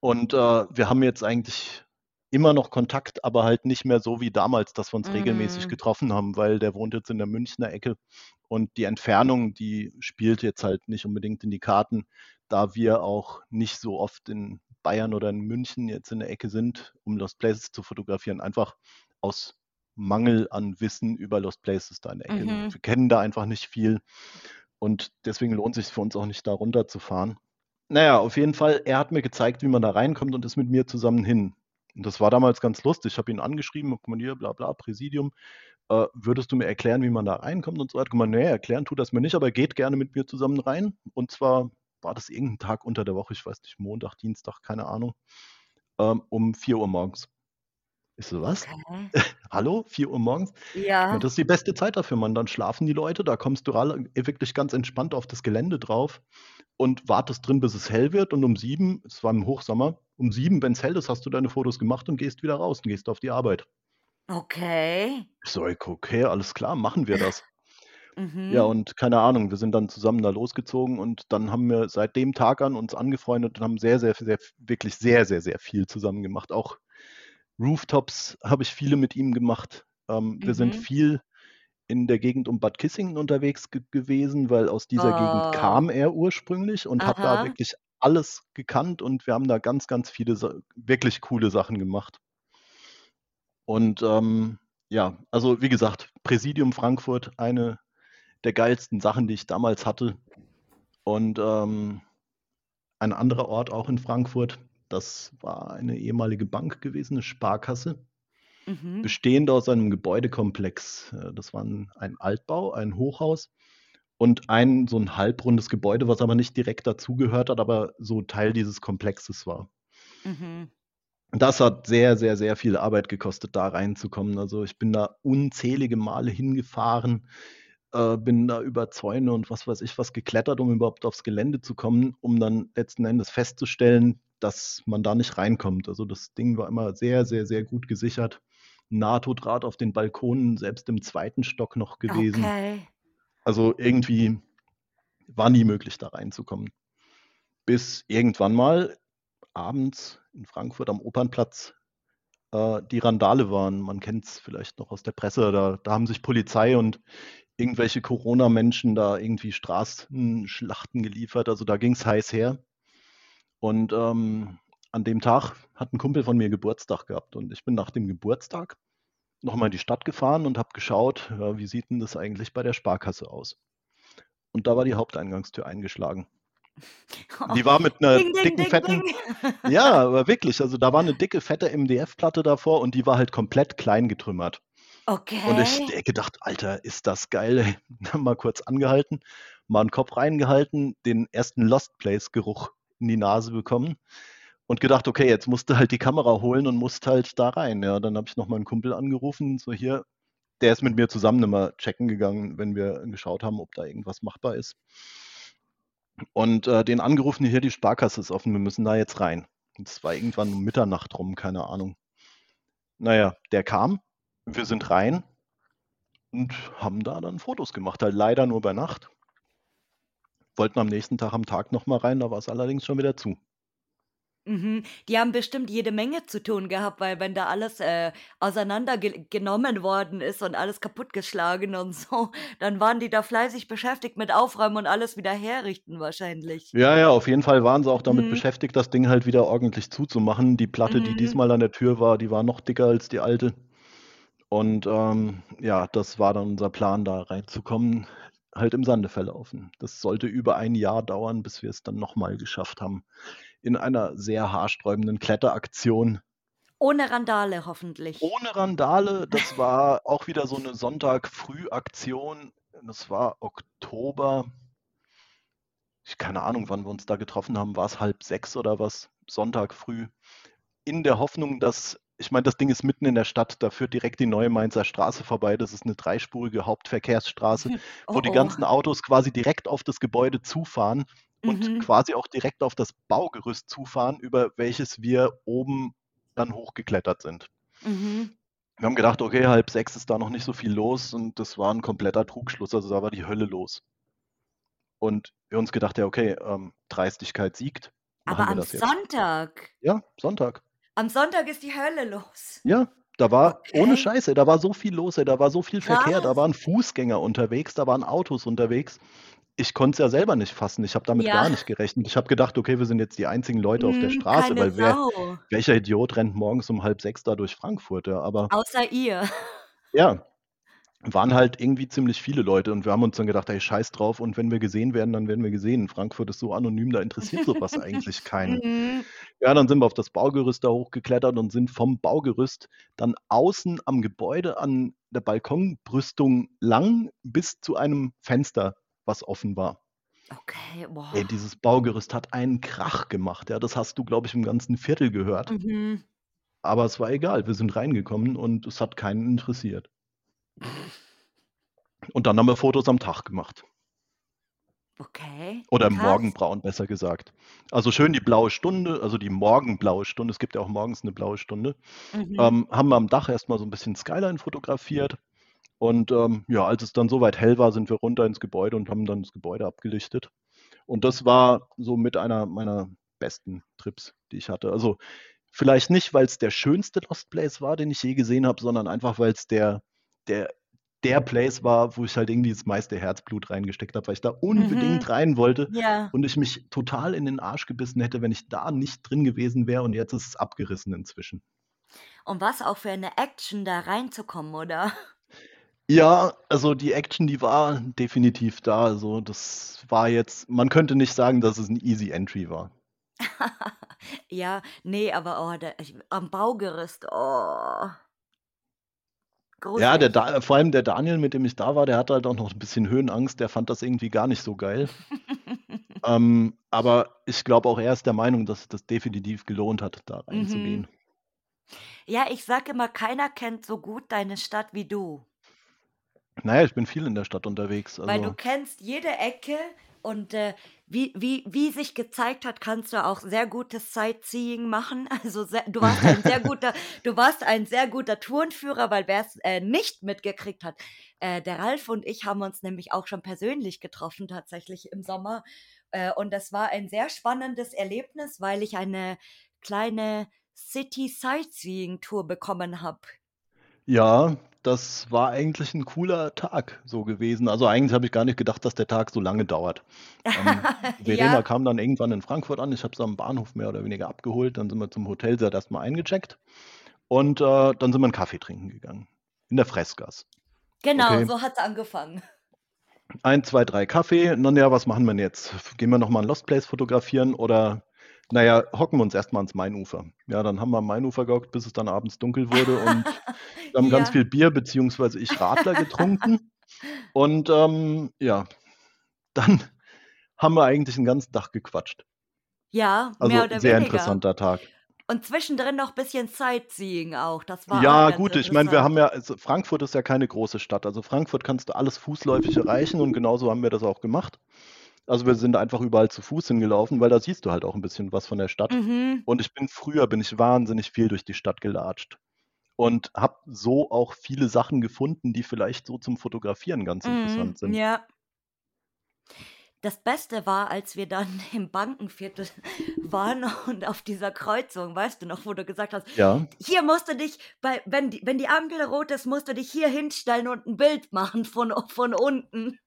und äh, wir haben jetzt eigentlich immer noch Kontakt, aber halt nicht mehr so wie damals, dass wir uns regelmäßig Mhm. getroffen haben, weil der wohnt jetzt in der Münchner Ecke und die Entfernung, die spielt jetzt halt nicht unbedingt in die Karten, da wir auch nicht so oft in Bayern oder in München jetzt in der Ecke sind, um Lost Places zu fotografieren, einfach aus Mangel an Wissen über Lost Places da in der Ecke. Mhm. Wir kennen da einfach nicht viel und deswegen lohnt sich für uns auch nicht da runterzufahren. Naja, auf jeden Fall, er hat mir gezeigt, wie man da reinkommt und ist mit mir zusammen hin. Und das war damals ganz lustig. Ich habe ihn angeschrieben, hab gemeint, hier, bla bla, Präsidium, äh, würdest du mir erklären, wie man da reinkommt und so weiter. Gemeint, nee, erklären tut das mir nicht, aber geht gerne mit mir zusammen rein. Und zwar war das irgendein Tag unter der Woche, ich weiß nicht, Montag, Dienstag, keine Ahnung, ähm, um 4 Uhr morgens. Ich so, was? Okay. Hallo, 4 Uhr morgens? Ja. meine, das ist die beste Zeit dafür, Mann. Dann schlafen die Leute, da kommst du wirklich ganz entspannt auf das Gelände drauf und wartest drin, bis es hell wird. Und um sieben, es war im Hochsommer, um sieben, wenn es hell ist, hast du deine Fotos gemacht und gehst wieder raus und gehst auf die Arbeit. Okay. Ich so, okay, alles klar, machen wir das. Ja, Mhm. und keine Ahnung, wir sind dann zusammen da losgezogen und dann haben wir seit dem Tag an uns angefreundet und haben sehr, sehr, sehr, wirklich sehr, sehr, sehr viel zusammen gemacht. Auch Rooftops habe ich viele mit ihm gemacht. Ähm, wir sind Mhm. viel in der Gegend um Bad Kissingen unterwegs ge gewesen, weil aus dieser Gegend Oh. kam er ursprünglich und hat da wirklich alles gekannt und wir haben da ganz, ganz viele Sa wirklich coole Sachen gemacht. Und ähm, ja, also wie gesagt, Präsidium Frankfurt, eine der geilsten Sachen, die ich damals hatte. Und ähm, ein anderer Ort auch in Frankfurt, das war eine ehemalige Bank gewesen, eine Sparkasse, Mhm. bestehend aus einem Gebäudekomplex. Äh, Das war ein, ein Altbau, ein Hochhaus und ein so ein halbrundes Gebäude, was aber nicht direkt dazugehört hat, aber so Teil dieses Komplexes war. Mhm. Das hat sehr, sehr, sehr viel Arbeit gekostet, da reinzukommen. Also ich bin da unzählige Male hingefahren, äh, bin da über Zäune und was weiß ich was geklettert, um überhaupt aufs Gelände zu kommen, um dann letzten Endes festzustellen, dass man da nicht reinkommt. Also das Ding war immer sehr, sehr, sehr gut gesichert. NATO-Draht auf den Balkonen, selbst im zweiten Stock noch gewesen. Okay. Also irgendwie war nie möglich, da reinzukommen. Bis irgendwann mal abends in Frankfurt am Opernplatz äh, die Randale waren. Man kennt es vielleicht noch aus der Presse. Da, da haben sich Polizei und irgendwelche Corona-Menschen da irgendwie Straßenschlachten geliefert. Also da ging es heiß her. Und ähm, an dem Tag hat ein Kumpel von mir Geburtstag gehabt. Und ich bin nach dem Geburtstag nochmal in die Stadt gefahren und habe geschaut, ja, wie sieht denn das eigentlich bei der Sparkasse aus? Und da war die Haupteingangstür eingeschlagen. Die war mit einer Ding, dicken, ding, fetten, ding. ja, aber wirklich, also da war eine dicke, fette MDF-Platte davor und die war halt komplett klein getrümmert. Und ich Okay. gedacht, Alter, ist das geil. mal kurz angehalten, mal einen Kopf reingehalten, den ersten Lost Place-Geruch in die Nase bekommen und gedacht, okay, jetzt musst du halt die Kamera holen und musst halt da rein. Ja, dann habe ich noch mal einen Kumpel angerufen, so hier, der ist mit mir zusammen immer checken gegangen, wenn wir geschaut haben, ob da irgendwas machbar ist. Und äh, den angerufen, hier, die Sparkasse ist offen, wir müssen da jetzt rein. Und es war irgendwann um Mitternacht rum, keine Ahnung. Naja, der kam, wir sind rein und haben da dann Fotos gemacht, halt leider nur bei Nacht. Wollten am nächsten Tag am Tag nochmal rein, da war es allerdings schon wieder zu. Mhm. Die haben bestimmt jede Menge zu tun gehabt, weil wenn da alles äh, auseinandergenommen worden ist und alles kaputtgeschlagen und so, dann waren die da fleißig beschäftigt mit Aufräumen und alles wieder herrichten wahrscheinlich. Ja, ja, auf jeden Fall waren sie auch damit Mhm. beschäftigt, das Ding halt wieder ordentlich zuzumachen. Die Platte, die Mhm. diesmal an der Tür war, die war noch dicker als die alte. Und ähm, ja, das war dann unser Plan, da reinzukommen, halt im Sande verlaufen. Das sollte über ein Jahr dauern, bis wir es dann nochmal geschafft haben. In einer sehr haarsträubenden Kletteraktion Ohne Randale hoffentlich. Ohne Randale, das war auch wieder so eine Sonntag-Früh-Aktion. Das war Oktober. Ich keine Ahnung, wann wir uns da getroffen haben. War es halb sechs oder was? Sonntag früh. In der Hoffnung, dass, ich meine, das Ding ist mitten in der Stadt, da führt direkt die neue Mainzer Straße vorbei. Das ist eine dreispurige Hauptverkehrsstraße, Oh wo die oh. ganzen Autos quasi direkt auf das Gebäude zufahren und Mhm. quasi auch direkt auf das Baugerüst zufahren, über welches wir oben dann hochgeklettert sind. Mhm. Wir haben gedacht, okay, halb sechs ist da noch nicht so viel los und das war ein kompletter Trugschluss, also da war die Hölle los. Und wir uns gedacht, ja, okay, ähm, Dreistigkeit siegt, Aber am. Sonntag, Ja, Sonntag. Am Sonntag ist die Hölle los. Ja, da war ohne Okay. Scheiße, da war so viel los, ey, da war so viel Verkehr, da Krass. waren Fußgänger unterwegs, da waren Autos unterwegs. Ich konnte es ja selber nicht fassen. Ich habe damit Ja. gar nicht gerechnet. Ich habe gedacht, okay, wir sind jetzt die einzigen Leute auf der Mhm, Straße, weil wer, welcher Idiot rennt morgens um halb sechs da durch Frankfurt, ja, aber Außer ihr. ja, waren halt irgendwie ziemlich viele Leute und wir haben uns dann gedacht, ey, scheiß drauf und wenn wir gesehen werden, dann werden wir gesehen. Frankfurt ist so anonym, da interessiert sowas eigentlich keinen. Mhm. Ja, dann sind wir auf das Baugerüst da hochgeklettert und sind vom Baugerüst dann außen am Gebäude an der Balkonbrüstung lang bis zu einem Fenster, was offen war. Okay, boah. Ey, dieses Baugerüst hat einen Krach gemacht. Ja, das hast du, glaube ich, im ganzen Viertel gehört. Mhm. Aber es war egal. Wir sind reingekommen und es hat keinen interessiert. Und dann haben wir Fotos am Tag gemacht. Okay. Oder im. Morgenbraun, besser gesagt. Also schön die blaue Stunde, also die morgenblaue Stunde. Es gibt ja auch morgens eine blaue Stunde. Mhm. Ähm, haben wir am Dach erstmal so ein bisschen Skyline fotografiert. Und ähm, ja, als es dann soweit hell war, sind wir runter ins Gebäude und haben dann das Gebäude abgelichtet. Und das war so mit einer meiner besten Trips, die ich hatte. Also vielleicht nicht, weil es der schönste Lost Place war, den ich je gesehen habe, sondern einfach, weil es der, der, der Place war, wo ich halt irgendwie das meiste Herzblut reingesteckt habe, weil ich da unbedingt Mhm. rein wollte Ja. und ich mich total in den Arsch gebissen hätte, wenn ich da nicht drin gewesen wäre und jetzt ist es abgerissen inzwischen. Und was auch für eine Action da reinzukommen, oder? Ja, also die Action, die war definitiv da. Also das war jetzt, man könnte nicht sagen, dass es ein Easy Entry war. ja, nee, aber oh, da, ich, am Baugerüst, oh. Ja, der da, vor allem der Daniel, mit dem ich da war, der hatte halt auch noch ein bisschen Höhenangst. Der fand das irgendwie gar nicht so geil. Ähm, aber ich glaube auch er ist der Meinung, dass es das definitiv gelohnt hat, da mhm. reinzugehen. Ja, ich sag immer, keiner kennt so gut deine Stadt wie du. Naja, ich bin viel in der Stadt unterwegs. Weil du Also kennst jede Ecke und äh, wie, wie, wie sich gezeigt hat, kannst du auch sehr gutes Sightseeing machen. Also sehr, du warst ein sehr guter, du warst ein sehr guter Tourenführer, weil wer es äh, nicht mitgekriegt hat, äh, der Ralf und ich haben uns nämlich auch schon persönlich getroffen, tatsächlich im Sommer. Äh, und das war ein sehr spannendes Erlebnis, weil ich eine kleine City Sightseeing Tour bekommen habe. Ja, das war eigentlich ein cooler Tag so gewesen. Also eigentlich habe ich gar nicht gedacht, dass der Tag so lange dauert. Ähm, Verena ja. kam dann irgendwann in Frankfurt an. Ich habe sie am Bahnhof mehr oder weniger abgeholt. Dann sind wir zum Hotel, sie hat erstmal eingecheckt. Und äh, dann sind wir einen Kaffee trinken gegangen. In der Fressgas. Genau, Okay, so hat es angefangen. ein, zwei, drei Kaffee. Na ja, was machen wir denn jetzt? Gehen wir nochmal ein Lost Place fotografieren oder, naja, hocken wir uns erstmal ans Mainufer. Ja, dann haben wir am Mainufer gehockt, bis es dann abends dunkel wurde und wir haben ganz Ja. viel Bier, beziehungsweise ich Radler getrunken. Und ähm, ja, dann haben wir eigentlich den ganzen Tag gequatscht. Ja, mehr Also oder sehr weniger. interessanter Tag. Und zwischendrin noch ein bisschen Sightseeing auch. Das war auch Ja, ganz gut, ich meine, wir haben ja, also Frankfurt ist ja keine große Stadt. Also Frankfurt kannst du alles fußläufig erreichen und genauso haben wir das auch gemacht. Also wir sind einfach überall zu Fuß hingelaufen, weil da siehst du halt auch ein bisschen was von der Stadt. Mhm. Und ich bin früher, bin ich wahnsinnig viel durch die Stadt gelatscht und habe so auch viele Sachen gefunden, die vielleicht so zum Fotografieren ganz Mhm. interessant sind. Ja. Das Beste war, als wir dann im Bankenviertel waren und auf dieser Kreuzung, weißt du noch, wo du gesagt hast, Ja, hier musst du dich, bei, wenn, die, wenn die Ampel rot ist, musst du dich hier hinstellen und ein Bild machen von, von unten.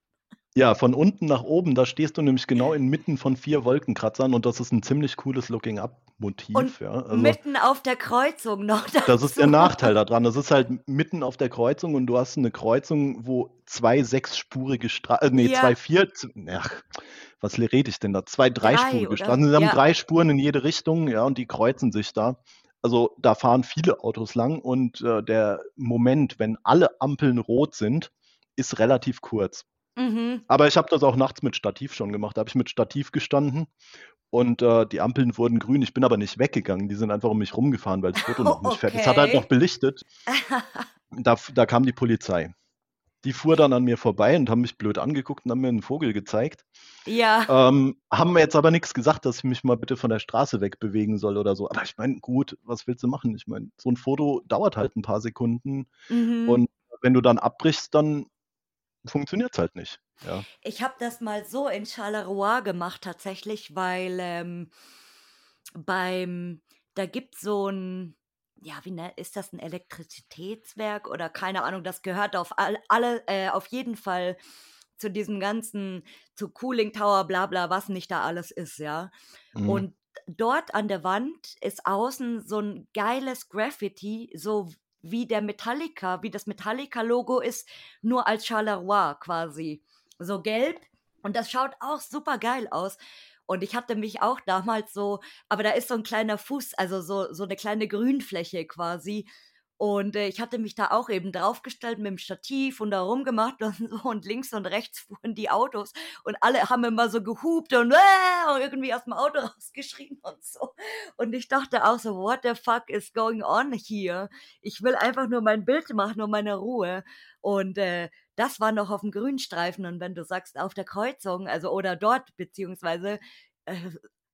Ja, von unten nach oben, da stehst du nämlich genau inmitten von vier Wolkenkratzern und das ist ein ziemlich cooles Looking-Up-Motiv, ja. Also mitten auf der Kreuzung noch Das ist der dazu. Nachteil daran. Das ist halt mitten auf der Kreuzung und du hast eine Kreuzung, wo zwei sechsspurige Straßen, äh, nee, zwei Ja, vier, ach, was rede ich denn da? Zwei drei, dreispurige oder? Straßen. Sie haben Ja. drei Spuren in jede Richtung, ja, und die kreuzen sich da. Also da fahren viele Autos lang und äh, der Moment, wenn alle Ampeln rot sind, ist relativ kurz. Mhm. Aber ich habe das auch nachts mit Stativ schon gemacht. Da habe ich mit Stativ gestanden und äh, die Ampeln wurden grün. Ich bin aber nicht weggegangen. Die sind einfach um mich rumgefahren, weil das Foto noch nicht fertig ist. Es hat halt noch Okay. belichtet. Da, da kam die Polizei. Die fuhr dann an mir vorbei und haben mich blöd angeguckt und haben mir einen Vogel gezeigt. Ja. Ähm, haben mir jetzt aber nichts gesagt, dass ich mich mal bitte von der Straße wegbewegen soll oder so. Aber ich meine, gut, was willst du machen? Ich meine, so ein Foto dauert halt ein paar Sekunden Mhm. und wenn du dann abbrichst, dann funktioniert es halt nicht. Ja. Ich habe das mal so in Charleroi gemacht tatsächlich, weil ähm, beim, da gibt so ein, ja, wie ne, ist das ein Elektrizitätswerk oder keine Ahnung, das gehört auf all, alle, äh, auf jeden Fall zu diesem ganzen, zu Cooling Tower, bla bla, was nicht da alles ist, ja. Mhm. Und dort an der Wand ist außen so ein geiles Graffiti, so wie der Metallica, wie das Metallica-Logo ist, nur als Charleroi quasi. So gelb. Und das schaut auch super geil aus. Und ich hatte mich auch damals so, aber da ist so ein kleiner Fuß, also so, so eine kleine Grünfläche quasi. Und äh, ich hatte mich da auch eben draufgestellt mit dem Stativ und da rumgemacht und so und links und rechts fuhren die Autos und alle haben immer so gehupt und, äh, und irgendwie aus dem Auto rausgeschrien und so. Und ich dachte auch so, what the fuck is going on here? Ich will einfach nur mein Bild machen und meine Ruhe. Und äh, das war noch auf dem Grünstreifen und wenn du sagst auf der Kreuzung, also oder dort beziehungsweise äh,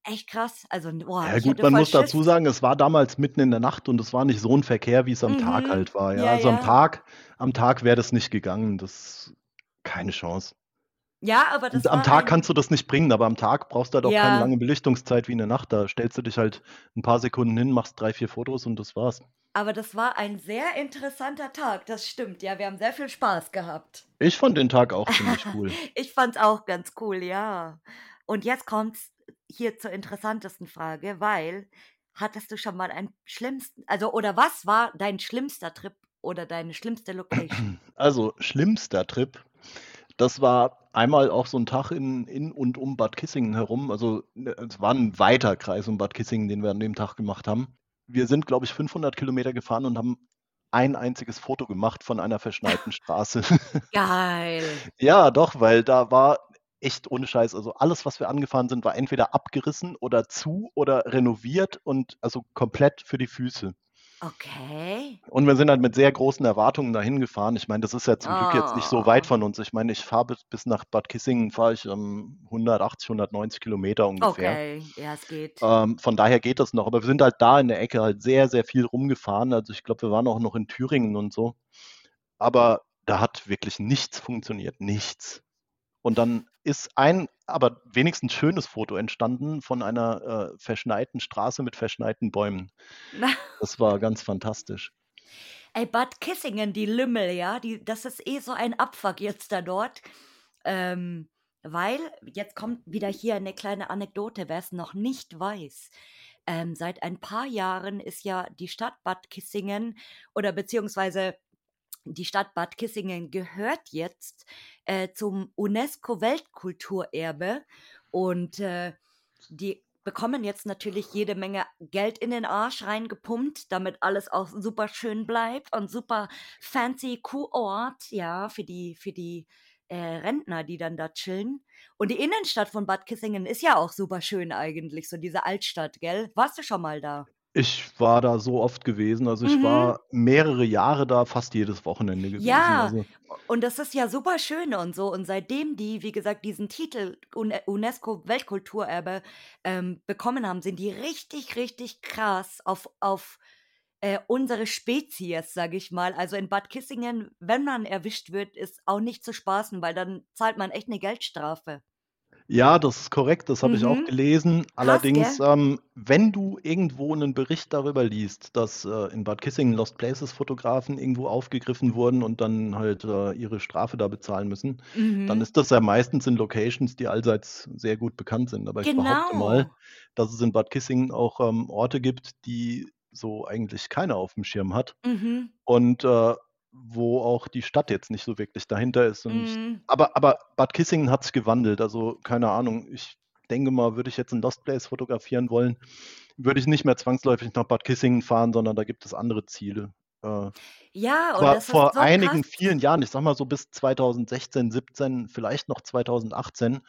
echt krass. Also boah, Ja gut, man muss dazu Schiss. sagen, es war damals mitten in der Nacht und es war nicht so ein Verkehr, wie es am Tag Mhm. halt war. Ja, Ja, also am. Tag, am Tag wäre das nicht gegangen. Das keine Chance. Ja, aber das Und am Tag ein kannst du das nicht bringen, aber am Tag brauchst du halt auch keine ja, lange Belichtungszeit wie in der Nacht. Da stellst du dich halt ein paar Sekunden hin, machst drei, vier Fotos und das war's. aber das war ein sehr interessanter Tag, das stimmt. Ja, wir haben sehr viel Spaß gehabt. Ich fand den Tag auch ziemlich cool. Ich fand's auch ganz cool, ja. Und jetzt kommt's hier zur interessantesten Frage, weil hattest du schon mal einen schlimmsten, also oder was war dein schlimmster Trip oder deine schlimmste Location? Also, schlimmster Trip, das war einmal auch so ein Tag in, in und um Bad Kissingen herum. Also, ne, es war ein weiter Kreis um Bad Kissingen, den wir an dem Tag gemacht haben. Wir sind, glaube ich, 500 Kilometer gefahren und haben ein einziges Foto gemacht von einer verschneiten Straße. Geil. Ja, doch, weil da war echt ohne Scheiß, also alles, was wir angefahren sind, war entweder abgerissen oder zu oder renoviert und also komplett für die Füße. Okay. Und wir sind halt mit sehr großen Erwartungen dahin gefahren. Ich meine, das ist ja zum Glück jetzt nicht so weit Oh. von uns. Ich meine, ich fahre bis, bis nach Bad Kissingen, fahre ich ähm, 180, 190 Kilometer ungefähr. Okay, ja, es geht. Ähm, von daher geht das noch. Aber wir sind halt da in der Ecke halt sehr, sehr viel rumgefahren. Also ich glaube, wir waren auch noch in Thüringen und so. Aber da hat wirklich nichts funktioniert. Nichts. Und dann ist ein, aber wenigstens schönes Foto entstanden von einer äh, verschneiten Straße mit verschneiten Bäumen. Das war ganz fantastisch. Ey, Bad Kissingen, die Lümmel, ja, die, das ist eh so ein Abfuck jetzt da dort. Ähm, weil, jetzt kommt wieder hier eine kleine Anekdote, wer es noch nicht weiß. Ähm, seit ein paar Jahren ist ja die Stadt Bad Kissingen oder beziehungsweise die Stadt Bad Kissingen gehört jetzt äh, zum UNESCO-Weltkulturerbe und äh, die bekommen jetzt natürlich jede Menge Geld in den Arsch reingepumpt, damit alles auch super schön bleibt und super fancy Kurort, ja, für die, für die äh, Rentner, die dann da chillen. Und die Innenstadt von Bad Kissingen ist ja auch super schön eigentlich, so diese Altstadt, gell? Warst du schon mal da? Ich war da so oft gewesen. Also ich Mhm. war mehrere Jahre da, fast jedes Wochenende gewesen. Ja, Also und das ist ja super schön und so. Und seitdem die, wie gesagt, diesen Titel Un- UNESCO-Weltkulturerbe ähm, bekommen haben, sind die richtig, richtig krass auf, auf äh, unsere Spezies, sage ich mal. Also in Bad Kissingen, wenn man erwischt wird, ist auch nicht zu spaßen, weil dann zahlt man echt eine Geldstrafe. Ja, das ist korrekt, das habe ich auch Mhm. gelesen. Krass, Allerdings, gell? ähm, wenn du irgendwo einen Bericht darüber liest, dass äh, in Bad Kissingen Lost Places Fotografen irgendwo aufgegriffen wurden und dann halt äh, ihre Strafe da bezahlen müssen, dann Mhm. ist das ja meistens in Locations, die allseits sehr gut bekannt sind. Aber ich behaupte mal, Genau. dass es in Bad Kissingen auch ähm, Orte gibt, die so eigentlich keiner auf dem Schirm hat. Mhm. Und äh, wo auch die Stadt jetzt nicht so wirklich dahinter ist. Und ich, aber, aber Bad Kissingen hat sich gewandelt. Also keine Ahnung. Ich denke mal, würde ich jetzt in Lost Place fotografieren wollen, würde ich nicht mehr zwangsläufig nach Bad Kissingen fahren, sondern da gibt es andere Ziele. Äh, Ja, und ist vor so einigen krass. vielen Jahren, ich sag mal so bis 2016, 17, vielleicht noch 2018,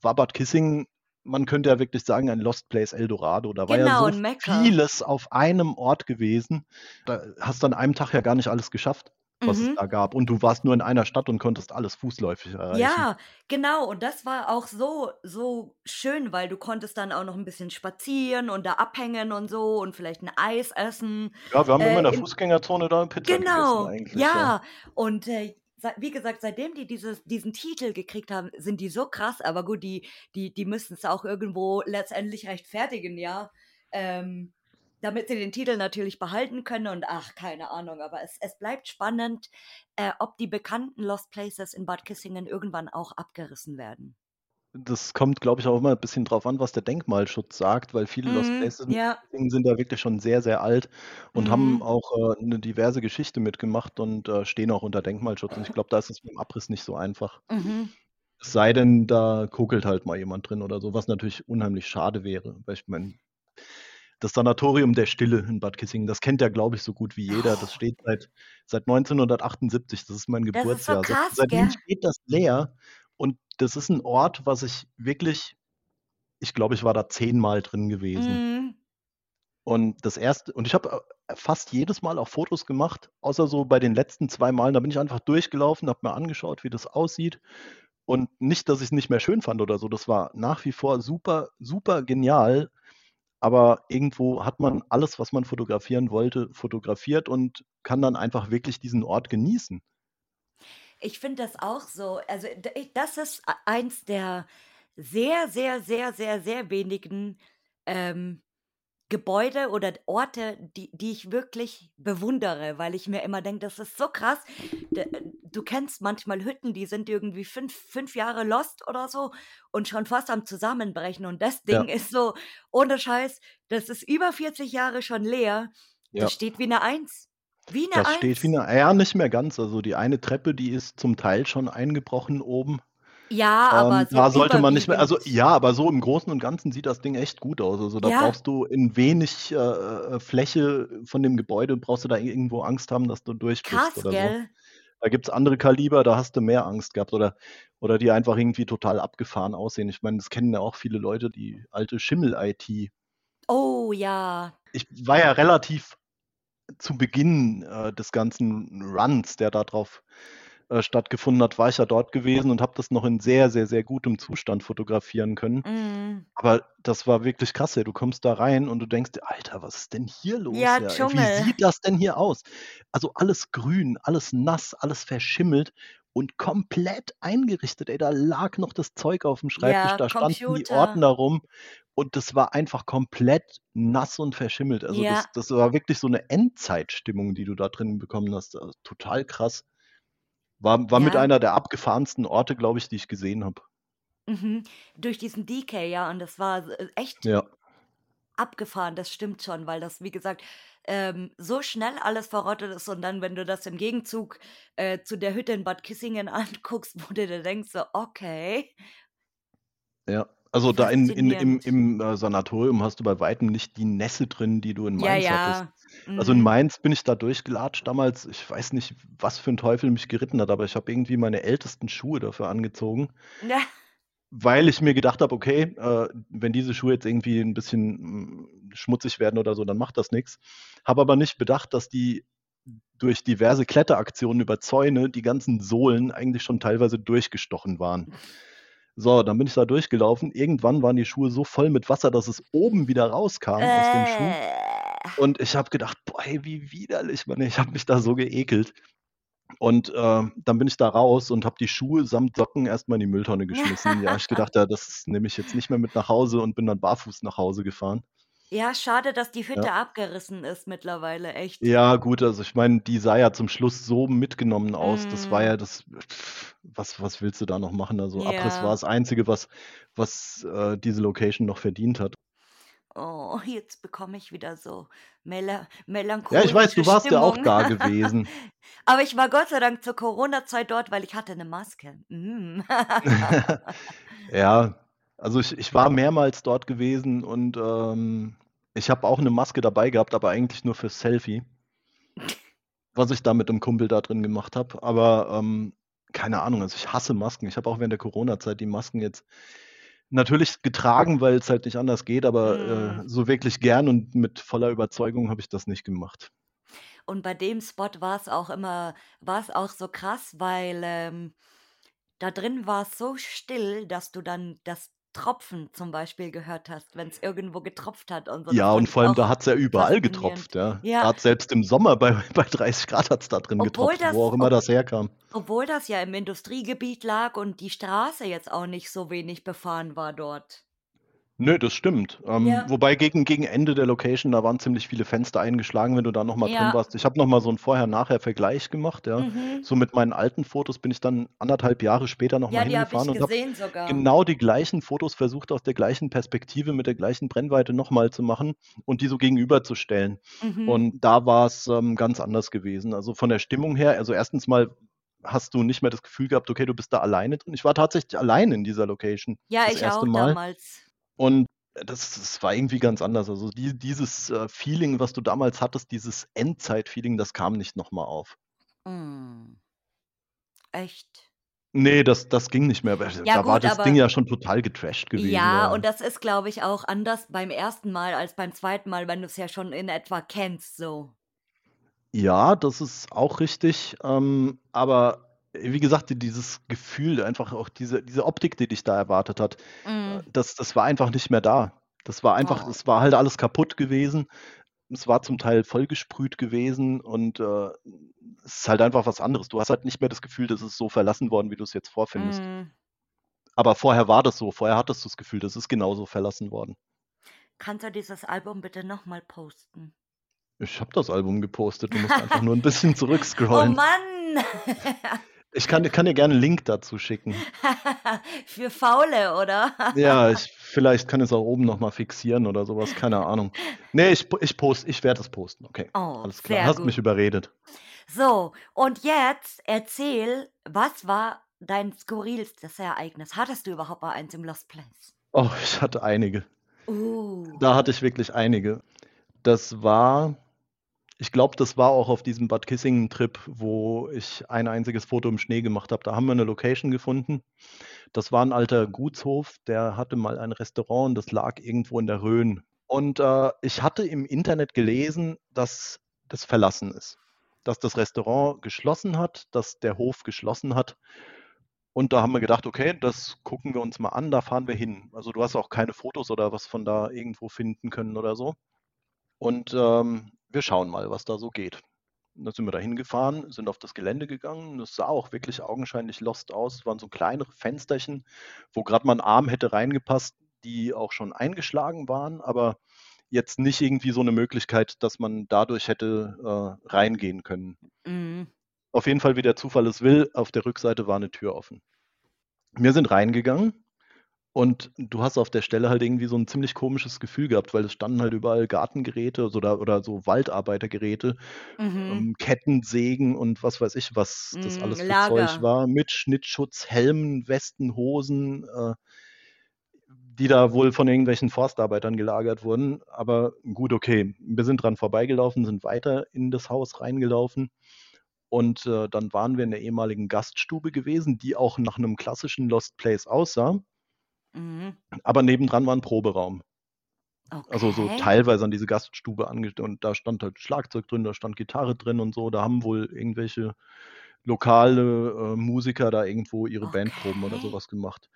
war Bad Kissingen, man könnte ja wirklich sagen, ein Lost Place Eldorado. Da war ja Genau, so vieles auf einem Ort gewesen. Da hast du an einem Tag ja gar nicht alles geschafft, was es Mhm. da gab. Und du warst nur in einer Stadt und konntest alles fußläufig erreichen. Ja, genau. Und das war auch so so schön, weil du konntest dann auch noch 'n bisschen spazieren und da abhängen und so und vielleicht 'n Eis essen, Ja, wir haben immer in äh, der Fußgängerzone da Pizza gegessen Genau, eigentlich, ja. ja. Und, äh, wie gesagt, seitdem die dieses diesen Titel gekriegt haben, sind die so krass. Aber gut, die die die müssen's auch irgendwo letztendlich rechtfertigen, ja, ähm, damit sie den Titel natürlich behalten können und ach, keine Ahnung. Aber es es bleibt spannend, äh, ob die bekannten Lost Places in Bad Kissingen irgendwann auch abgerissen werden. Das kommt, glaube ich, auch immer 'n bisschen drauf an, was der Denkmalschutz sagt, weil viele Lost Mhm, Places in ja. Kissingen sind da wirklich schon sehr, sehr alt und haben Mhm. auch, äh, 'ne diverse Geschichte mitgemacht und, äh, stehen auch unter Denkmalschutz. Und ich glaube, da ist es mit dem Abriss nicht so einfach. Mhm. Es sei denn, da kokelt halt mal jemand drin oder so, was natürlich unheimlich schade wäre, weil ich meine das Sanatorium der Stille in Bad Kissingen, das kennt ja, glaube ich, so gut wie jeder. Das Oh. steht seit seit 1978, das ist mein Das ist so Geburtsjahr. Seit krass, seitdem gell? steht das leer und das ist 'n Ort, was ich wirklich ich glaube, ich war da zehnmal drin gewesen. Mhm. Und das erste und ich habe, äh, fast jedes Mal auch Fotos gemacht, außer so bei den letzten 2 Malen, da bin ich einfach durchgelaufen, habe mir angeschaut, wie das aussieht. Und nicht, dass ich's nicht mehr schön fand oder so. Das war nach wie vor super, super genial. Aber irgendwo hat man alles, was man fotografieren wollte, fotografiert und kann dann einfach wirklich diesen Ort genießen. Ich finde das auch so. Also, das ist e eins der sehr, sehr, sehr, sehr, sehr wenigen, ähm, Gebäude oder Orte, die die ich wirklich bewundere, weil ich mir immer denke: „Das ist so krass.“ D äh, du kennst manchmal Hütten, die sind irgendwie 5 5 Jahre lost oder so und schon fast am Zusammenbrechen. Und das Ding Ja. ist so ohne Scheiß, das ist über 40 Jahre schon leer. Das Ja. steht wie 'ne Eins. Wie 'ne Das steht wie Eins. 'ne ja, nicht mehr ganz. Also, die eine Treppe, die ist zum Teil schon eingebrochen oben. Ja, aber Ähm, so da sollte man nicht mehr also, ja, aber so im Großen und Ganzen sieht das Ding echt gut aus. Also, da Ja. brauchst du in wenig, äh, äh, Fläche von dem Gebäude brauchst du da irgendwo Angst haben, dass du durchbrichst Krass, oder so. Da gibt's andere Kaliber, da hast du mehr Angst gehabt oder oder die einfach irgendwie total abgefahren aussehen. Ich meine, das kennen ja auch viele Leute, die alte Schimmel-IT. Oh, ja. Ich war ja relativ zu Beginn, äh, des ganzen Runs, der da drauf, äh, stattgefunden hat, war ich ja dort gewesen und habe das noch in sehr, sehr, sehr gutem Zustand fotografieren können. Mhm. Aber das war wirklich krass, ja. Du kommst da rein und du denkst dir: „Alter, was ist denn hier los, Ja, ja? Wie sieht das denn hier aus?“ Also, alles grün, alles nass, alles verschimmelt und komplett eingerichtet, ey. Da lag noch das Zeug aufm Schreibtisch, Ja, da standen die Computer. Ordner rum und das war einfach komplett nass und verschimmelt. Also, Ja. das das war wirklich so 'ne Endzeitstimmung, die du da drin bekommen hast. Also, total krass. War war mit Ja. einer der abgefahrensten Orte, glaube ich, die ich gesehen habe. Mhm. Durch diesen Decay, ja, und das war äh, echt Ja. abgefahren, das stimmt schon, weil das, wie gesagt, ähm, so schnell alles verrottet ist und dann, wenn du das im Gegenzug, äh, zu der Hütte in Bad Kissingen anguckst, wo du dir denkst so: „Okay.“ Ja, also, da in in im im, äh, Sanatorium hast du bei Weitem nicht die Nässe drin, die du in Ja, Mainz hattest. ja. Also, in Mhm. Mainz bin ich da durchgelatscht damals. Ich weiß nicht, was für 'n Teufel mich geritten hat, aber ich habe irgendwie meine ältesten Schuhe dafür angezogen Ja. weil ich mir gedacht habe: „Okay, äh, wenn diese Schuhe jetzt irgendwie 'n bisschen, hm, schmutzig werden oder so, dann macht das nix.“ Habe aber nicht bedacht, dass die durch diverse Kletteraktionen über Zäune die ganzen Sohlen eigentlich schon teilweise durchgestochen waren. So, dann bin ich da durchgelaufen. Irgendwann waren die Schuhe so voll mit Wasser, dass es oben wieder rauskam aus dem Schuh. Äh. Und ich habe gedacht: „Boah, ey, wie widerlich, Mann.“ Ich habe mich da so geekelt. Und, ähm, dann bin ich da raus und habe die Schuhe samt Socken erst mal in die Mülltonne geschmissen. Ja, ich gedacht: „Ja, das nehme ich jetzt nicht mehr mit nach Hause“ und bin dann barfuß nach Hause gefahren. Ja, schade, dass die Ja. Hütte abgerissen ist mittlerweile, echt. Ja, gut, also, ich meine, die sah ja zum Schluss so mitgenommen aus. Das war Mhm. ja das was was willst du da noch machen? Also, Abriss war Ja. das Einzige, was was, äh, diese Location noch verdient hat. Oh, jetzt bekomme ich wieder so mela Ja, ich weiß, melancholische du warst ja auch Stimmung. da gewesen. Aber ich war Gott sei Dank zur Coronazeit dort, weil ich hatte 'ne Maske. Hm. Ja. Also ich, ich war mehrmals dort gewesen und ähm, ich habe auch eine Maske dabei gehabt, aber eigentlich nur fürs Selfie. Was ich da mit einem Kumpel da drin gemacht habe. Aber ähm, keine Ahnung, also ich hasse Masken. Ich habe auch während der Corona-Zeit die Masken jetzt natürlich getragen, weil es halt nicht anders geht, aber äh, Mhm. so wirklich gern und mit voller Überzeugung habe ich das nicht gemacht. Und bei dem Spot war es auch immer war es auch so krass, weil, ähm, da drin war es so still, dass du dann das Tropfen zum Beispiel gehört hast, wenn es irgendwo getropft hat und so. Ja, und vor allem, da hat es ja überall getropft, ja. Ja. Grad selbst im Sommer bei, bei 30 Grad hat es da drin Obwohl getropft, das wo auch immer ob das herkam. obwohl das ja im Industriegebiet lag und die Straße jetzt auch nicht so wenig befahren war dort. Nö, das stimmt. Ähm, Ja. wobei gegen, gegen Ende der Location, da waren ziemlich viele Fenster eingeschlagen, wenn du da nochmal drin Ja. warst. Ich habe nochmal so einen Vorher-Nachher-Vergleich gemacht, ja. Mhm. So mit meinen alten Fotos bin ich dann anderthalb Jahre später nochmal Ja, hingefahren und habe genau die gleichen Fotos versucht, aus der gleichen Perspektive, mit der gleichen Brennweite nochmal zu machen und die so gegenüberzustellen. Mhm. Und da war es ähm, ganz anders gewesen. Also von der Stimmung her, also erstens mal hast du nicht mehr das Gefühl gehabt, okay, du bist da alleine drin. Ich war tatsächlich allein in dieser Location Ja, das ich erste auch Mal. damals. Und das, das war irgendwie ganz anders. Also die, dieses äh, Feeling, was du damals hattest, dieses Endzeit-Feeling, das kam nicht nochmal auf. Mhm. Echt? Nee, das, das ging nicht mehr. Ja Da war gut, das Ding aber ja schon total getrashed gewesen. ja, Da. und das ist, glaube ich, auch anders beim ersten Mal als beim zweiten Mal, wenn du es ja schon in etwa kennst, so. Ja, das ist auch richtig. Ähm, aber äh, wie gesagt, die- dieses Gefühl, einfach auch diese, diese Optik, die dich da erwartet hat, Mhm. das, das war einfach nicht mehr da. Das war einfach, Oh. es war halt alles kaputt gewesen. Es war zum Teil vollgesprüht gewesen und äh, es ist halt einfach was anderes. Du hast halt nicht mehr das Gefühl, das ist so verlassen worden, wie du es jetzt vorfindest. Mhm. Aber vorher war das so. Vorher hattest du das Gefühl, das ist genauso verlassen worden. Kannst du dieses Album bitte nochmal posten? Ich habe das Album gepostet. Du musst einfach nur ein bisschen Oh zurückscrollen. Mann! Ich kann, kann dir gerne einen Link dazu schicken. Für Faule, oder? Ja, ich, vielleicht kann ich es auch oben nochmal fixieren oder sowas, keine Ahnung. Nee, ich, ich post, ich werde es posten, okay. Oh, Alles klar, hast gut. mich überredet. So, und jetzt erzähl, was war dein skurrilstes Ereignis? Hattest du überhaupt mal eins im Lost Place? Oh, ich hatte einige. Uh. Da hatte ich wirklich einige. Das war, ich glaube, das war auch auf diesem Bad Kissingen-Trip, wo ich ein einziges Foto im Schnee gemacht habe. Da haben wir eine Location gefunden. Das war ein alter Gutshof, der hatte mal ein Restaurant und das lag irgendwo in der Rhön. Und äh, ich hatte im Internet gelesen, dass das verlassen ist. Dass das Restaurant geschlossen hat, dass der Hof geschlossen hat. Und da haben wir gedacht, okay, das gucken wir uns mal an, da fahren wir hin. Also du hast auch keine Fotos oder was von da irgendwo finden können oder so. Und ähm, wir schauen mal, was da so geht. Und dann sind wir da hingefahren, sind auf das Gelände gegangen. Das sah auch wirklich augenscheinlich lost aus. Es waren so kleinere Fensterchen, wo gerade mal ein Arm hätte reingepasst, die auch schon eingeschlagen waren, aber jetzt nicht irgendwie so eine Möglichkeit, dass man dadurch hätte äh, reingehen können. Mhm. Auf jeden Fall, wie der Zufall es will, auf der Rückseite war eine Tür offen. Wir sind reingegangen und du hast auf der Stelle halt irgendwie so ein ziemlich komisches Gefühl gehabt, weil es standen halt überall Gartengeräte oder, oder so Waldarbeitergeräte, Mhm. ähm, Kettensägen und was weiß ich, was das Mm, alles für Zeug Lager. war, mit Schnittschutz, Helmen, Westen, Hosen, äh, die da wohl von irgendwelchen Forstarbeitern gelagert wurden. Aber gut, okay, wir sind dran vorbeigelaufen, sind weiter in das Haus reingelaufen. Und äh, dann waren wir in der ehemaligen Gaststube gewesen, die auch nach einem klassischen Lost Place aussah. Mhm. Aber nebendran war ein Proberaum. Also so Okay. teilweise an diese Gaststube ange und da stand halt Schlagzeug drin, da stand Gitarre drin und so. Da haben wohl irgendwelche lokale äh, Musiker da irgendwo ihre Bandproben oder Okay. sowas gemacht.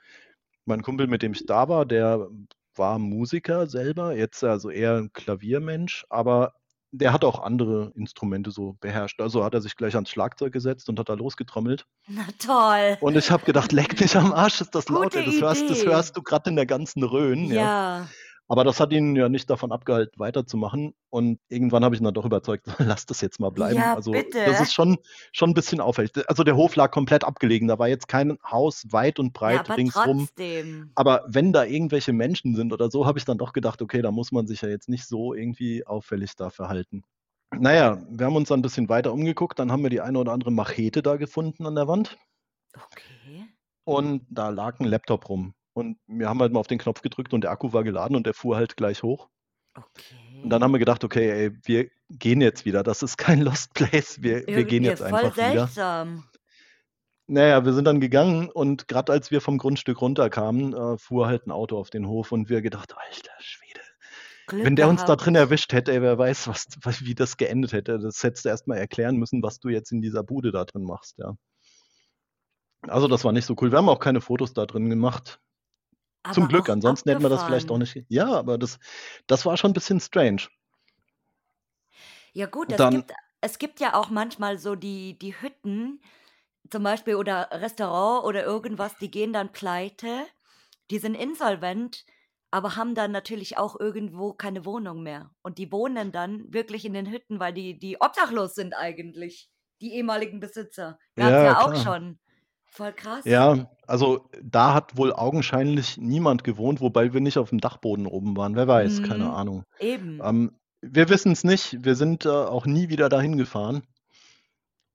Mein Kumpel, mit dem ich da war, der war Musiker selber, jetzt also eher ein Klaviermensch, aber der hat auch andere Instrumente so beherrscht. Also hat er sich gleich ans Schlagzeug gesetzt und hat da losgetrommelt. Na toll. Und ich habe gedacht, leck mich am Arsch, ist das laut. Gute ey, Das hörst, das hörst du gerade in der ganzen Rhön, ja. Ja. Aber das hat ihn ja nicht davon abgehalten, weiterzumachen. Und irgendwann habe ich ihn dann doch überzeugt, lass das jetzt mal bleiben. Ja, Also das bitte. ist schon, schon ein bisschen auffällig. Also der Hof lag komplett abgelegen. Da war jetzt kein Haus weit und Ja, breit aber ringsrum. trotzdem. Aber wenn da irgendwelche Menschen sind oder so, habe ich dann doch gedacht, okay, da muss man sich ja jetzt nicht so irgendwie auffällig da verhalten. Naja, wir haben uns dann ein bisschen weiter umgeguckt. Dann haben wir die eine oder andere Machete da gefunden an der Wand. Okay. Und da lag ein Laptop rum. Und wir haben halt mal auf den Knopf gedrückt und der Akku war geladen und der fuhr halt gleich hoch. Okay. Und dann haben wir gedacht, okay, ey, wir gehen jetzt wieder. Das ist kein Lost Place. Wir, wir gehen jetzt voll einfach wieder. seltsam. Naja, wir sind dann gegangen und gerade als wir vom Grundstück runterkamen, äh, fuhr halt ein Auto auf den Hof und wir gedacht, alter Schwede. Glück Wenn der uns da gehabt. drin erwischt hätte, ey, wer weiß, was, was, wie das geendet hätte. Das hättest du erstmal erklären müssen, was du jetzt in dieser Bude da drin machst, ja. Also das war nicht so cool. Wir haben auch keine Fotos da drin gemacht. Zum Aber Glück, auch ansonsten hätten wir das vielleicht auch abgefahren. nicht. Ja, aber das, das war schon ein bisschen strange. Ja gut, es Dann, gibt, es gibt ja auch manchmal so die, die Hütten, zum Beispiel oder Restaurant oder irgendwas, die gehen dann pleite, die sind insolvent, aber haben dann natürlich auch irgendwo keine Wohnung mehr. Und die wohnen dann wirklich in den Hütten, weil die, die obdachlos sind eigentlich, die ehemaligen Besitzer. Gab es ja, ja auch klar. schon. Voll krass. Ja, also da hat wohl augenscheinlich niemand gewohnt, wobei wir nicht auf dem Dachboden oben waren. Wer weiß, keine Mhm, Ahnung. eben. Ähm, wir wissen es nicht. Wir sind äh, auch nie wieder dahin gefahren.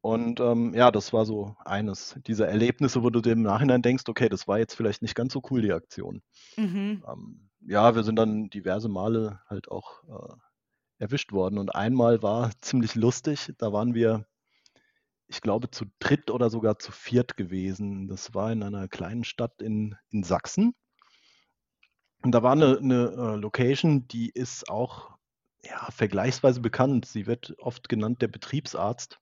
Und ähm, ja, das war so eines dieser Erlebnisse, wo du dir im Nachhinein denkst, okay, das war jetzt vielleicht nicht ganz so cool, die Aktion. Mhm. Ähm, ja, wir sind dann diverse Male halt auch äh, erwischt worden. Und einmal war ziemlich lustig. Da waren wir, ich glaube, zu dritt oder sogar zu viert gewesen. Das war in einer kleinen Stadt in, in Sachsen. Und da war eine, eine äh, Location, die ist auch ja, vergleichsweise bekannt. Sie wird oft genannt der Betriebsarzt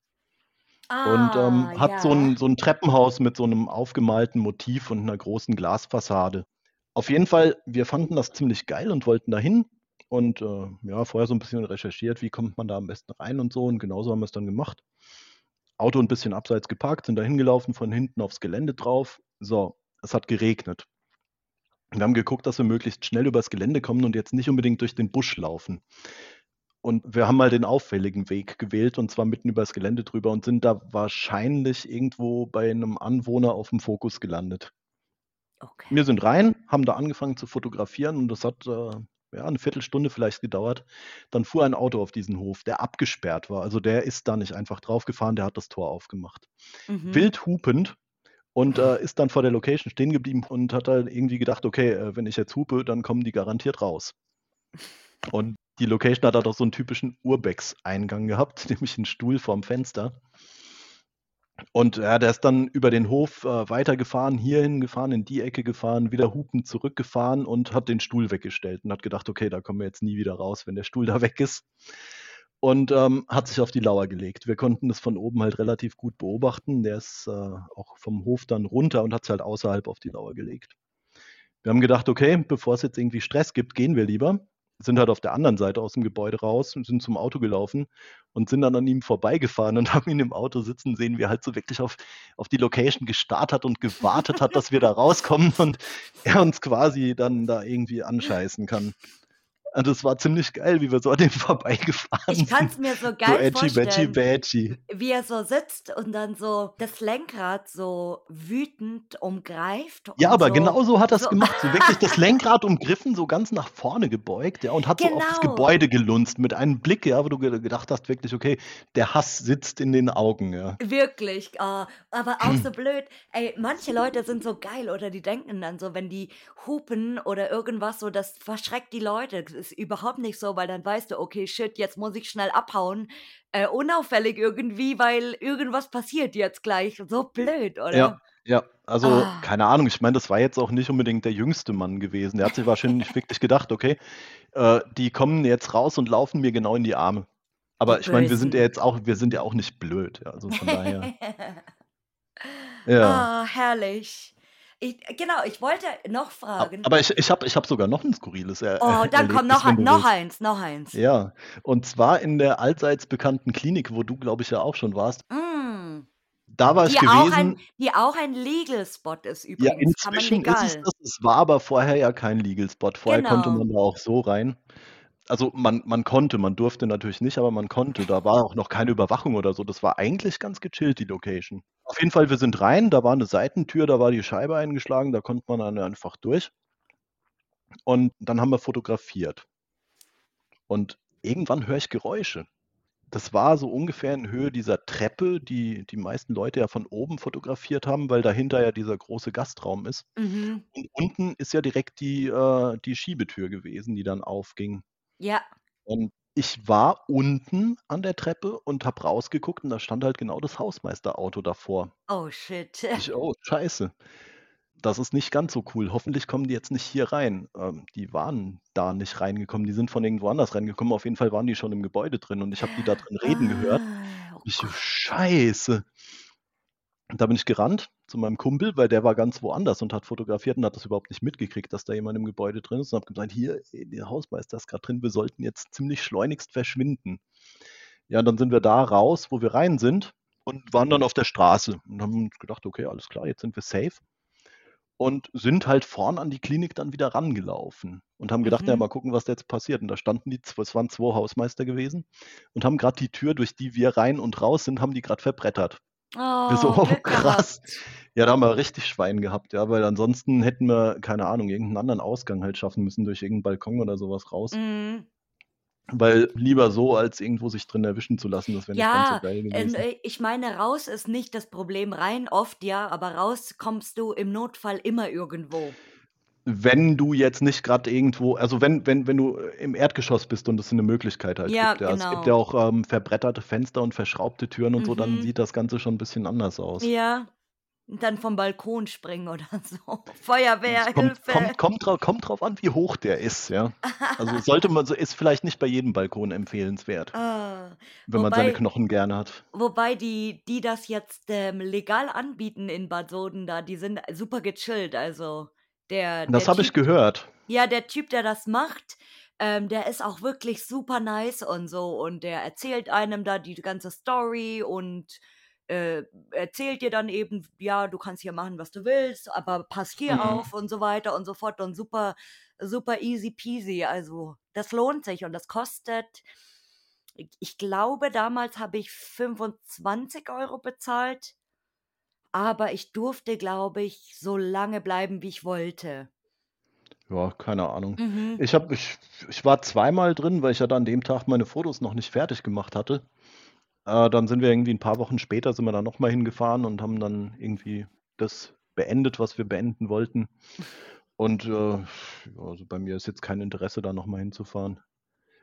und ähm, Ah, hat so ja. ein, so ein Treppenhaus mit so einem aufgemalten Motiv und einer großen Glasfassade. Auf jeden Fall, wir fanden das ziemlich geil und wollten dahin und äh, ja, vorher so ein bisschen recherchiert, wie kommt man da am besten rein und so und genauso haben wir es dann gemacht. Auto ein bisschen abseits geparkt, sind da hingelaufen, von hinten aufs Gelände drauf. So, es hat geregnet. Wir haben geguckt, dass wir möglichst schnell übers Gelände kommen und jetzt nicht unbedingt durch den Busch laufen. Und wir haben mal den auffälligen Weg gewählt und zwar mitten übers Gelände drüber und sind da wahrscheinlich irgendwo bei einem Anwohner auf dem Fokus gelandet. Okay. Wir sind rein, haben da angefangen zu fotografieren und das hat äh, ja, eine Viertelstunde vielleicht gedauert. Dann fuhr ein Auto auf diesen Hof, der abgesperrt war. Also der ist da nicht einfach draufgefahren, der hat das Tor aufgemacht. Mhm. Wild hupend und äh, ist dann vor der Location stehen geblieben und hat dann irgendwie gedacht, okay, äh, wenn ich jetzt hupe, dann kommen die garantiert raus. Und die Location hat halt auch so einen typischen Urbex-Eingang gehabt, nämlich einen Stuhl vorm Fenster. Und ja, der ist dann über den Hof äh, weitergefahren, hierhin gefahren, in die Ecke gefahren, wieder hupend zurückgefahren und hat den Stuhl weggestellt und hat gedacht, okay, da kommen wir jetzt nie wieder raus, wenn der Stuhl da weg ist. Und ähm, hat sich auf die Lauer gelegt. Wir konnten das von oben halt relativ gut beobachten. Der ist äh, auch vom Hof dann runter und hat sich halt außerhalb auf die Lauer gelegt. Wir haben gedacht, okay, bevor es jetzt irgendwie Stress gibt, gehen wir lieber. Sind halt auf der anderen Seite aus dem Gebäude raus und sind zum Auto gelaufen und sind dann an ihm vorbeigefahren und haben ihn im Auto sitzen sehen, wie er halt so wirklich auf, auf die Location gestarrt hat und gewartet hat, dass wir da rauskommen und er uns quasi dann da irgendwie anscheißen kann. Und das war ziemlich geil, wie wir so an dem vorbeigefahren Ich kann es sind. mir so So geil edgy, badgy, vorstellen, badgy. wie er so sitzt und dann so das Lenkrad so wütend umgreift Ja, aber so, genau so hat er es so, gemacht. So wirklich das Lenkrad umgriffen, so ganz nach vorne gebeugt, ja, und hat so auf das genau, Gebäude gelunzt mit einem Blick, ja, wo du ge- gedacht hast, wirklich, okay, der Hass sitzt in den Augen, ja. wirklich, ah, aber auch so blöd. Ey, manche Leute sind so geil oder die denken dann so, wenn die hupen oder irgendwas so, das verschreckt die Leute. Ist überhaupt nicht so, weil dann weißt du, okay, shit, jetzt muss ich schnell abhauen, äh, unauffällig irgendwie, weil irgendwas passiert jetzt gleich. So blöd, Ja, oder? ja, also Ah. keine Ahnung, ich meine, das war jetzt auch nicht unbedingt der jüngste Mann gewesen. Der hat sich wahrscheinlich wirklich gedacht, okay, äh, die kommen jetzt raus und laufen mir genau in die Arme. Die Aber ich meine, wir sind ja jetzt auch, wir sind ja auch nicht blöd, ja, also von daher, ja. Ah, herrlich. Ich, genau, ich wollte noch fragen. Aber ich, ich habe ich hab sogar noch ein skurriles er Oh, dann komm, Erlebnis, noch, noch eins, noch eins. Ja, und zwar in der allseits bekannten Klinik, wo du, glaube ich, ja auch schon warst. Mm. Da war ich Die auch ein, gewesen. die auch ein Legal Spot ist Ja, übrigens. Man inzwischen ist es das. Es war aber vorher ja kein Legal Spot. Vorher konnte Genau. man da auch so rein. Also man, man konnte, man durfte natürlich nicht, aber man konnte. Da war auch noch keine Überwachung oder so. Das war eigentlich ganz gechillt, die Location. Auf jeden Fall, wir sind rein, da war eine Seitentür, da war die Scheibe eingeschlagen, da konnte man dann einfach durch. Und dann haben wir fotografiert. Und irgendwann höre ich Geräusche. das war so ungefähr in Höhe dieser Treppe, die die meisten Leute ja von oben fotografiert haben, weil dahinter ja dieser große Gastraum ist. Mhm. Und unten ist ja direkt die, äh, die Schiebetür gewesen, die dann aufging. Ja. Und ich war unten an der Treppe und habe rausgeguckt und da stand halt genau das Hausmeisterauto davor. Oh shit. Ich, oh, scheiße. Das ist nicht ganz so cool. Hoffentlich kommen die jetzt nicht hier rein. Ähm, die waren da nicht reingekommen. Die sind von irgendwo anders reingekommen. Auf jeden Fall waren die schon im Gebäude drin und ich habe die da drin reden gehört. Ah, oh Ich so, scheiße. Und da bin ich gerannt zu meinem Kumpel, weil der war ganz woanders und hat fotografiert und hat das überhaupt nicht mitgekriegt, dass da jemand im Gebäude drin ist und habe gesagt, hier, der Hausmeister ist gerade drin, wir sollten jetzt ziemlich schleunigst verschwinden. Ja, und dann sind wir da raus, wo wir rein sind und waren dann auf der Straße und haben uns gedacht, okay, alles klar, jetzt sind wir safe und sind halt vorn an die Klinik dann wieder rangelaufen und haben gedacht, ja, Mhm. mal gucken, was da jetzt passiert. Und da standen die, es waren zwei Hausmeister gewesen und haben gerade die Tür, durch die wir rein und raus sind, haben die gerade verbrettert. Wir so, Oh, oh, krass. Ja, da haben wir richtig Schwein gehabt, ja, weil ansonsten hätten wir, keine Ahnung, irgendeinen anderen Ausgang halt schaffen müssen, durch irgendeinen Balkon oder sowas raus. Mhm. Weil lieber so, als irgendwo sich drin erwischen zu lassen, das wäre nicht ganz so Ja, geil ähm, gewesen. äh, ich meine, raus ist nicht das Problem, rein oft ja, aber raus kommst du im Notfall immer irgendwo. Wenn du jetzt nicht gerade irgendwo, also wenn, wenn, wenn du im Erdgeschoss bist und es eine Möglichkeit halt Ja, gibt, ja. Es gibt ja genau. auch ähm, verbretterte Fenster und verschraubte Türen und so, dann Mhm. sieht das Ganze schon ein bisschen anders aus. Ja. Und dann vom Balkon springen oder so. Es Feuerwehr, kommt, Hilfe. kommt, kommt, drauf, kommt drauf an, wie hoch der ist, ja. Also sollte man, so ist vielleicht nicht bei jedem Balkon empfehlenswert, Ah, wenn man seine wobei, Knochen gerne hat. wobei die, die das jetzt ähm, legal anbieten in Bad Soden da, die sind super gechillt. Also der, Das habe ich gehört. ja, der Typ, der das macht, ähm, der ist auch wirklich super nice und so. Und der erzählt einem da die ganze Story und äh, erzählt dir dann eben, ja, du kannst hier machen, was du willst, aber pass hier Mhm. auf und so weiter und so fort und super, super easy peasy. Also das lohnt sich und das kostet, ich, ich glaube, damals habe ich 25 Euro bezahlt, aber ich durfte, glaube ich, so lange bleiben, wie ich wollte. Ja, keine Ahnung. Mhm. Ich habe, ich, ich war zweimal drin, weil ich ja dann an dem Tag meine Fotos noch nicht fertig gemacht hatte. Äh, dann sind wir irgendwie ein paar Wochen später, sind wir da nochmal hingefahren und haben dann irgendwie das beendet, was wir beenden wollten. Und äh, ja, also bei mir ist jetzt kein Interesse, da nochmal hinzufahren.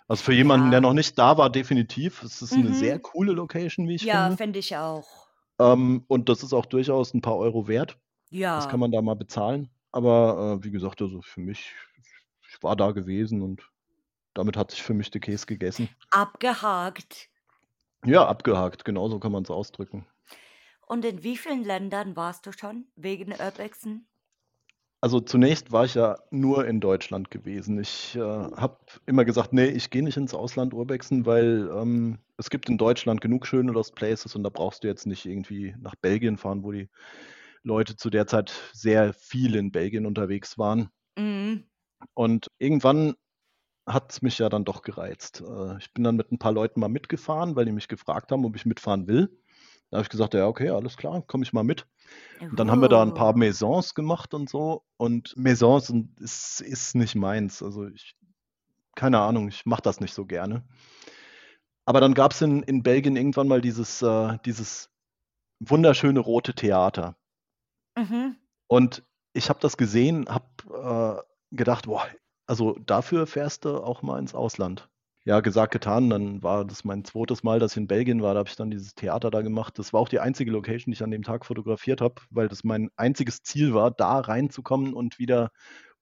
Also für jemanden, der Ja. noch nicht da war, definitiv. Es ist eine sehr Mhm. coole Location, wie ich Ja, finde. fände ich auch. Ähm, und das ist auch durchaus ein paar Euro wert. Das kann Ja. man da mal bezahlen. Aber äh, wie gesagt, also für mich, ich war da gewesen und damit hat sich für mich der Käse gegessen. Abgehakt. Ja, abgehakt, genauso kann man es ausdrücken. Und in wie vielen Ländern warst du schon wegen Urbexen? Also zunächst war ich ja nur in Deutschland gewesen. Ich äh, habe immer gesagt, nee, ich gehe nicht ins Ausland urbexen, weil ähm, es gibt in Deutschland genug schöne Lost Places und da brauchst du jetzt nicht irgendwie nach Belgien fahren, wo die Leute zu der Zeit sehr viel in Belgien unterwegs waren. Mhm. Und irgendwann hat es mich ja dann doch gereizt. Äh, ich bin dann mit ein paar Leuten mal mitgefahren, weil die mich gefragt haben, ob ich mitfahren will. Da habe ich gesagt, ja, okay, alles klar, komme ich mal mit. Und dann haben wir da ein paar. Maisons gemacht und so. Und Maisons sind, ist, ist nicht meins. Also ich, keine Ahnung, ich mache das nicht so gerne. Aber dann gab es in, in Belgien irgendwann mal dieses, äh, dieses wunderschöne rote Theater. Mhm. Und ich habe das gesehen, habe äh, gedacht, boah, also dafür fährst du auch mal ins Ausland. Ja, gesagt, getan. Dann war das mein zweites Mal, dass ich in Belgien war. Da habe ich dann dieses Theater da gemacht. Das war auch die einzige Location, die ich an dem Tag fotografiert habe, weil das mein einziges Ziel war, da reinzukommen und wieder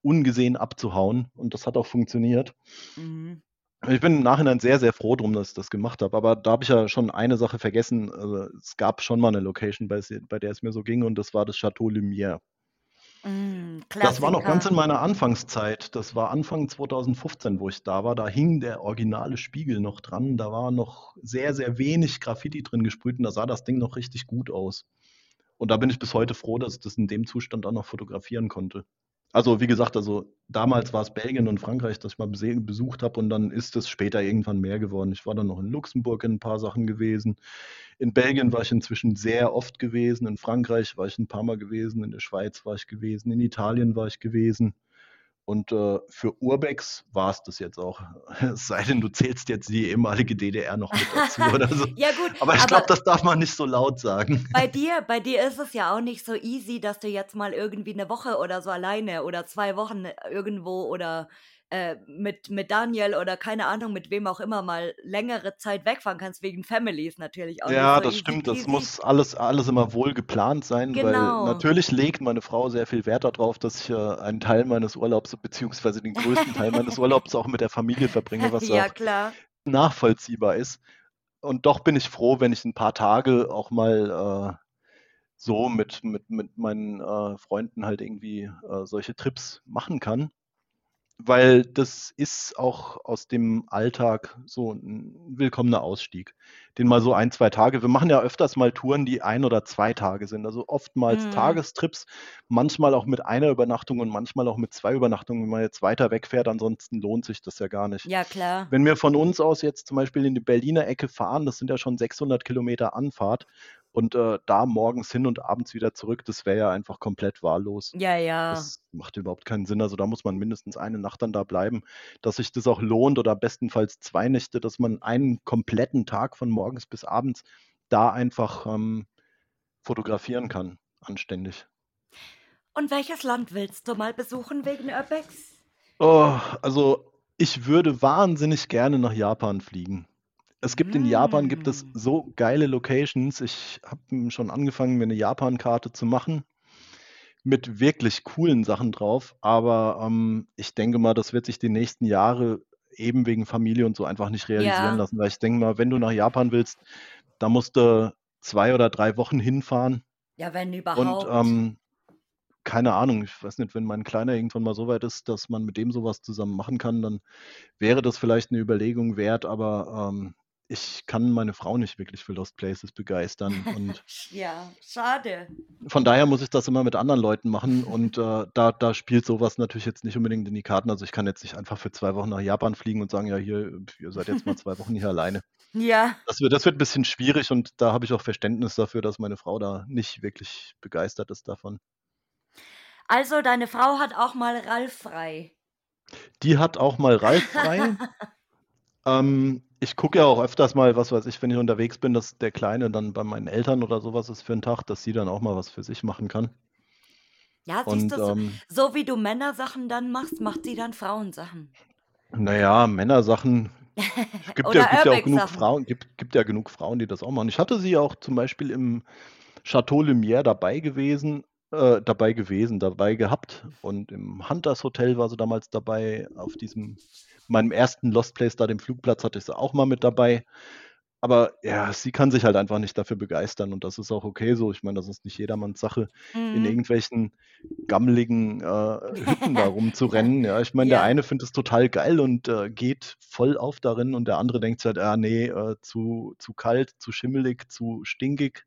ungesehen abzuhauen. Und das hat auch funktioniert. Mhm. Ich bin im Nachhinein sehr, sehr froh drum, dass ich das gemacht habe. Aber da habe ich ja schon eine Sache vergessen. Also, es gab schon mal eine Location, bei, bei der es mir so ging, und das war das Chateau Lumière. Mm, Das war noch ganz in meiner Anfangszeit. Das war Anfang 2015, wo ich da war. Da hing der originale Spiegel noch dran. Da war noch sehr, sehr wenig Graffiti drin gesprüht und da sah das Ding noch richtig gut aus. Und da bin ich bis heute froh, dass ich das in dem Zustand auch noch fotografieren konnte. Also wie gesagt, also damals war es Belgien und Frankreich, das ich mal besucht habe und dann ist es später irgendwann mehr geworden. Ich war dann noch in Luxemburg in ein paar Sachen gewesen. In Belgien war ich inzwischen sehr oft gewesen. In Frankreich war ich ein paar Mal gewesen. In der Schweiz war ich gewesen. In Italien war ich gewesen. Und äh, für Urbex war es das jetzt auch. Es sei denn, du zählst jetzt die ehemalige DDR noch mit dazu oder so. Ja gut, Aber ich glaube, das darf man nicht so laut sagen. bei dir, bei dir ist es ja auch nicht so easy, dass du jetzt mal irgendwie eine Woche oder so alleine oder zwei Wochen irgendwo oder äh, mit, mit Daniel oder keine Ahnung, mit wem auch immer mal längere Zeit wegfahren kannst, wegen Family ist natürlich auch Ja, so das easy stimmt. Das peasy. muss alles, alles immer wohl geplant sein, weil Genau. natürlich legt meine Frau sehr viel Wert darauf, dass ich äh, einen Teil meines Urlaubs, beziehungsweise den größten Teil meines Urlaubs auch mit der Familie verbringe, was ja klar. nachvollziehbar ist. Und doch bin ich froh, wenn ich ein paar Tage auch mal äh, so mit, mit, mit meinen äh, Freunden halt irgendwie äh, solche Trips machen kann. Weil das ist auch aus dem Alltag so ein willkommener Ausstieg. Den mal so ein, zwei Tage. Wir machen ja öfters mal Touren, die ein oder zwei Tage sind. Also oftmals Mhm. Tagestrips, manchmal auch mit einer Übernachtung und manchmal auch mit zwei Übernachtungen, wenn man jetzt weiter wegfährt. Ansonsten lohnt sich das ja gar nicht. Ja, klar. Wenn wir von uns aus jetzt zum Beispiel in die Berliner Ecke fahren, das sind ja schon 600 Kilometer Anfahrt und äh, da morgens hin und abends wieder zurück, das wäre ja einfach komplett wahllos. Ja, ja. Das macht überhaupt keinen Sinn. Also da muss man mindestens eine Nacht dann da bleiben, dass sich das auch lohnt oder bestenfalls zwei Nächte, dass man einen kompletten Tag von morgens bis abends da einfach ähm, fotografieren kann, anständig. Und welches Land willst du mal besuchen wegen Urbex? Oh, also ich würde wahnsinnig gerne nach Japan fliegen. Es gibt in Japan gibt es Mm. so geile Locations. Ich habe schon angefangen, mir eine Japan-Karte zu machen mit wirklich coolen Sachen drauf. Aber ähm, ich denke mal, das wird sich die nächsten Jahre eben wegen Familie und so einfach nicht realisieren Ja. lassen. Weil ich denke mal, wenn du nach Japan willst, da musst du zwei oder drei Wochen hinfahren. Ja, wenn Und überhaupt. ähm, keine Ahnung, ich weiß nicht, wenn mein Kleiner irgendwann mal so weit ist, dass man mit dem sowas zusammen machen kann, dann wäre das vielleicht eine Überlegung wert, aber ähm, ich kann meine Frau nicht wirklich für Lost Places begeistern. Und Ja, schade. von daher muss ich das immer mit anderen Leuten machen und äh, da, da spielt sowas natürlich jetzt nicht unbedingt in die Karten. Also ich kann jetzt nicht einfach für zwei Wochen nach Japan fliegen und sagen, ja, hier, ihr seid jetzt mal zwei Wochen hier alleine. Ja. Das wird, das wird ein bisschen schwierig und da habe ich auch Verständnis dafür, dass meine Frau da nicht wirklich begeistert ist davon. Also, deine Frau hat auch mal Ralf frei. Die hat auch mal Ralf frei. ähm, ich gucke ja auch öfters mal, was weiß ich, wenn ich unterwegs bin, dass der Kleine dann bei meinen Eltern oder sowas ist für einen Tag, dass sie dann auch mal was für sich machen kann. Ja, siehst Und du, so, ähm, so wie du Männersachen dann machst, macht sie dann Frauensachen. naja, Männersachen, es gibt ja, Oder gibt ja auch genug Urbex-Sachen. Frauen, gibt, gibt ja genug Frauen, die das auch machen. Ich hatte sie auch zum Beispiel im Chateau Lumière dabei gewesen, äh, dabei gewesen, dabei gehabt. Und im Hunters Hotel war sie damals dabei. Auf diesem, meinem ersten Lost Place da, dem Flugplatz, hatte ich sie auch mal mit dabei. Aber ja, sie kann sich halt einfach nicht dafür begeistern und das ist auch okay so. Ich meine, das ist nicht jedermanns Sache, in Mhm. irgendwelchen gammeligen äh, Hütten da rumzurennen. Ja, ich meine, der Ja. eine findet es total geil und äh, geht voll auf darin und der andere denkt halt, ah nee, äh, zu, zu kalt, zu schimmelig, zu stinkig.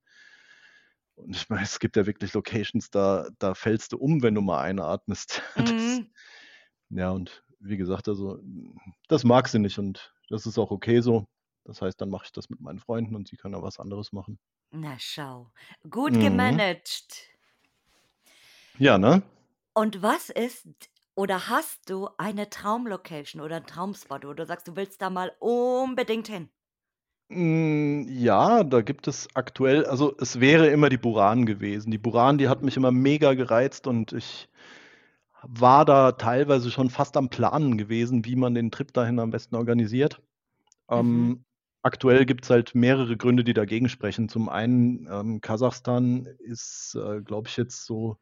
Und ich meine, es gibt ja wirklich Locations, da, da fällst du um, wenn du mal einatmest. Das, Mhm. ja, und wie gesagt, also das mag sie nicht und das ist auch okay so. Das heißt, dann mache ich das mit meinen Freunden und sie kann ja was anderes machen. Na schau. Gut Mhm. gemanagt. Ja, ne? Und was ist oder hast du eine Traumlocation oder einen Traumspot, wo du sagst, du willst da mal unbedingt hin? Mm, Ja, da gibt es aktuell, also es wäre immer die Buran gewesen. Die Buran, die hat mich immer mega gereizt und ich war da teilweise schon fast am Planen gewesen, wie man den Trip dahin am besten organisiert. Mhm. Ähm, aktuell gibt es halt mehrere Gründe, die dagegen sprechen. Zum einen, ähm, Kasachstan ist, äh, glaube ich, jetzt so,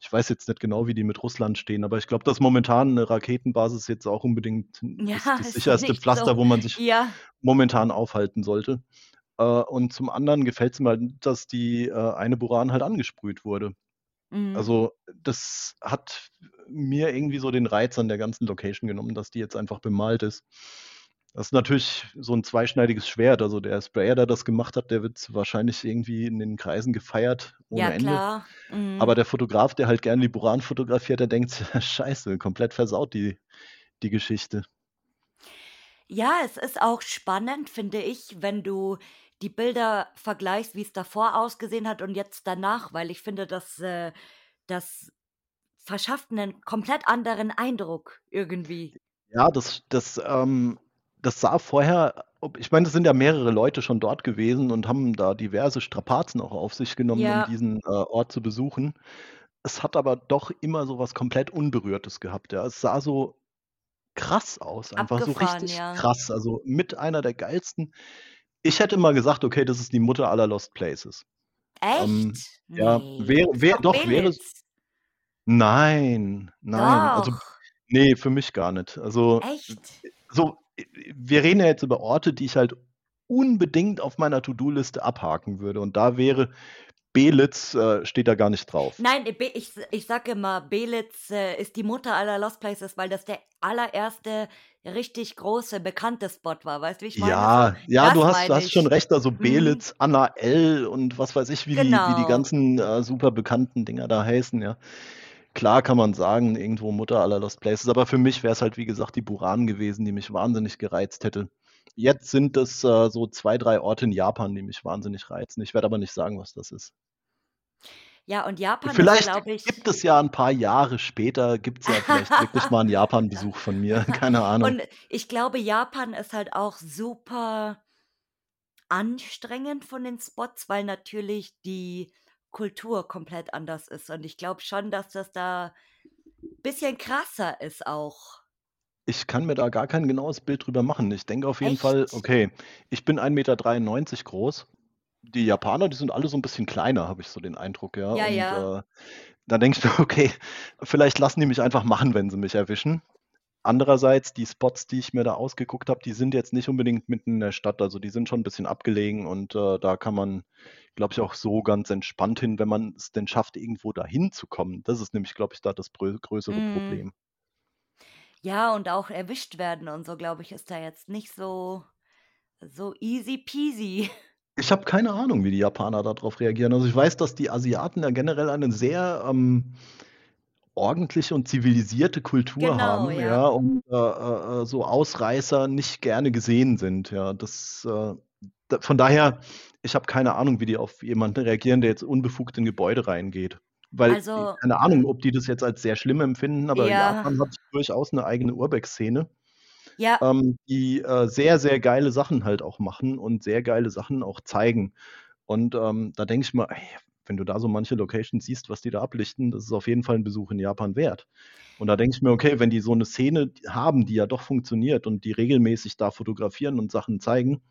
ich weiß jetzt nicht genau, wie die mit Russland stehen, aber ich glaube, dass momentan eine Raketenbasis jetzt auch unbedingt Ja, das, das sicherste Pflaster, so. wo man sich Ja. momentan aufhalten sollte. Äh, und zum anderen gefällt es mir halt, dass die äh, eine Buran halt angesprüht wurde. Mhm. Also das hat mir irgendwie so den Reiz an der ganzen Location genommen, dass die jetzt einfach bemalt ist. Das ist natürlich so ein zweischneidiges Schwert. Also der Sprayer, der das gemacht hat, der wird wahrscheinlich irgendwie in den Kreisen gefeiert ohne Ja, Ende. klar. Aber Mhm. der Fotograf, der halt gerne die Buran fotografiert, der denkt, scheiße, komplett versaut die, die Geschichte. Ja, es ist auch spannend, finde ich, wenn du die Bilder vergleichst, wie es davor ausgesehen hat und jetzt danach, weil ich finde, dass äh, das verschafft einen komplett anderen Eindruck irgendwie. Ja, das, das, ähm, das sah vorher, ich meine, es sind ja mehrere Leute schon dort gewesen und haben da diverse Strapazen auch auf sich genommen, Ja. um diesen äh, Ort zu besuchen. Es hat aber doch immer so was komplett Unberührtes gehabt. Ja. Es sah so krass aus, einfach so Abgefahren, richtig ja. krass. Also mit einer der geilsten. Ich hätte mal gesagt, okay, das ist die Mutter aller Lost Places. Ähm, Echt? ja, Nee, wäre, ist wär, doch doch, wäre es. Nein, nein. Also, Doch. nee, für mich gar nicht. Also, Echt? so, wir reden ja jetzt über Orte, die ich halt unbedingt auf meiner To-Do-Liste abhaken würde. Und da wäre Belitz, äh, steht da gar nicht drauf. Nein, Be- ich, ich sage immer, Belitz äh, ist die Mutter aller Lost Places, weil das der allererste richtig große, bekannte Spot war. Weißt du, wie ich meine? Ja, ja, das du hast, hast schon recht. Also Mhm. Belitz, Anna L. und was weiß ich, wie die, wie die Genau. ganzen äh, super bekannten Dinger da heißen, ja. Klar kann man sagen, irgendwo Mutter aller Lost Places, aber für mich wäre es halt, wie gesagt, die Buran gewesen, die mich wahnsinnig gereizt hätte. Jetzt sind es äh, so zwei, drei Orte in Japan, die mich wahnsinnig reizen. Ich werde aber nicht sagen, was das ist. Ja, und Japan ist, Vielleicht glaube ich. gibt es ja ein paar Jahre später, gibt es ja vielleicht wirklich mal einen Japan-Besuch von mir. Keine Ahnung. Und ich glaube, Japan ist halt auch super anstrengend von den Spots, weil natürlich die Kultur komplett anders ist. Und ich glaube schon, dass das da ein bisschen krasser ist auch. Ich kann mir da gar kein genaues Bild drüber machen. Ich denke auf jeden Fall, Echt? okay, ich bin 1,93 Meter groß. Die Japaner, die sind alle so ein bisschen kleiner, habe ich so den Eindruck, ja. Ja, Und ja. äh, da denke ich mir, okay, vielleicht lassen die mich einfach machen, wenn sie mich erwischen. Andererseits, die Spots, die ich mir da ausgeguckt habe, die sind jetzt nicht unbedingt mitten in der Stadt. Also die sind schon ein bisschen abgelegen und äh, da kann man, glaube ich, auch so ganz entspannt hin, wenn man es denn schafft, irgendwo dahin zu kommen. Das ist nämlich, glaube ich, da das größere Mm. Problem. Ja, und auch erwischt werden und so, glaube ich, ist da jetzt nicht so, so easy peasy. Ich habe keine Ahnung, wie die Japaner darauf reagieren. Also ich weiß, dass die Asiaten ja generell eine sehr ähm, ordentliche und zivilisierte Kultur Genau, haben, ja. ja, und äh, äh, äh, so Ausreißer nicht gerne gesehen sind, ja. Das, äh, da, von daher, ich habe keine Ahnung, wie die auf jemanden reagieren, der jetzt unbefugt in Gebäude reingeht. Weil, Also, keine Ahnung, ob die das jetzt als sehr schlimm empfinden, aber ja, Japan hat durchaus eine eigene Urbex-Szene ja, ähm, die äh, sehr, sehr geile Sachen halt auch machen und sehr geile Sachen auch zeigen. Und ähm, da denke ich mal, ey, wenn du da so manche Locations siehst, was die da ablichten, das ist auf jeden Fall ein Besuch in Japan wert. Und da denke ich mir, okay, wenn die so eine Szene haben, die ja doch funktioniert und die regelmäßig da fotografieren und Sachen zeigen,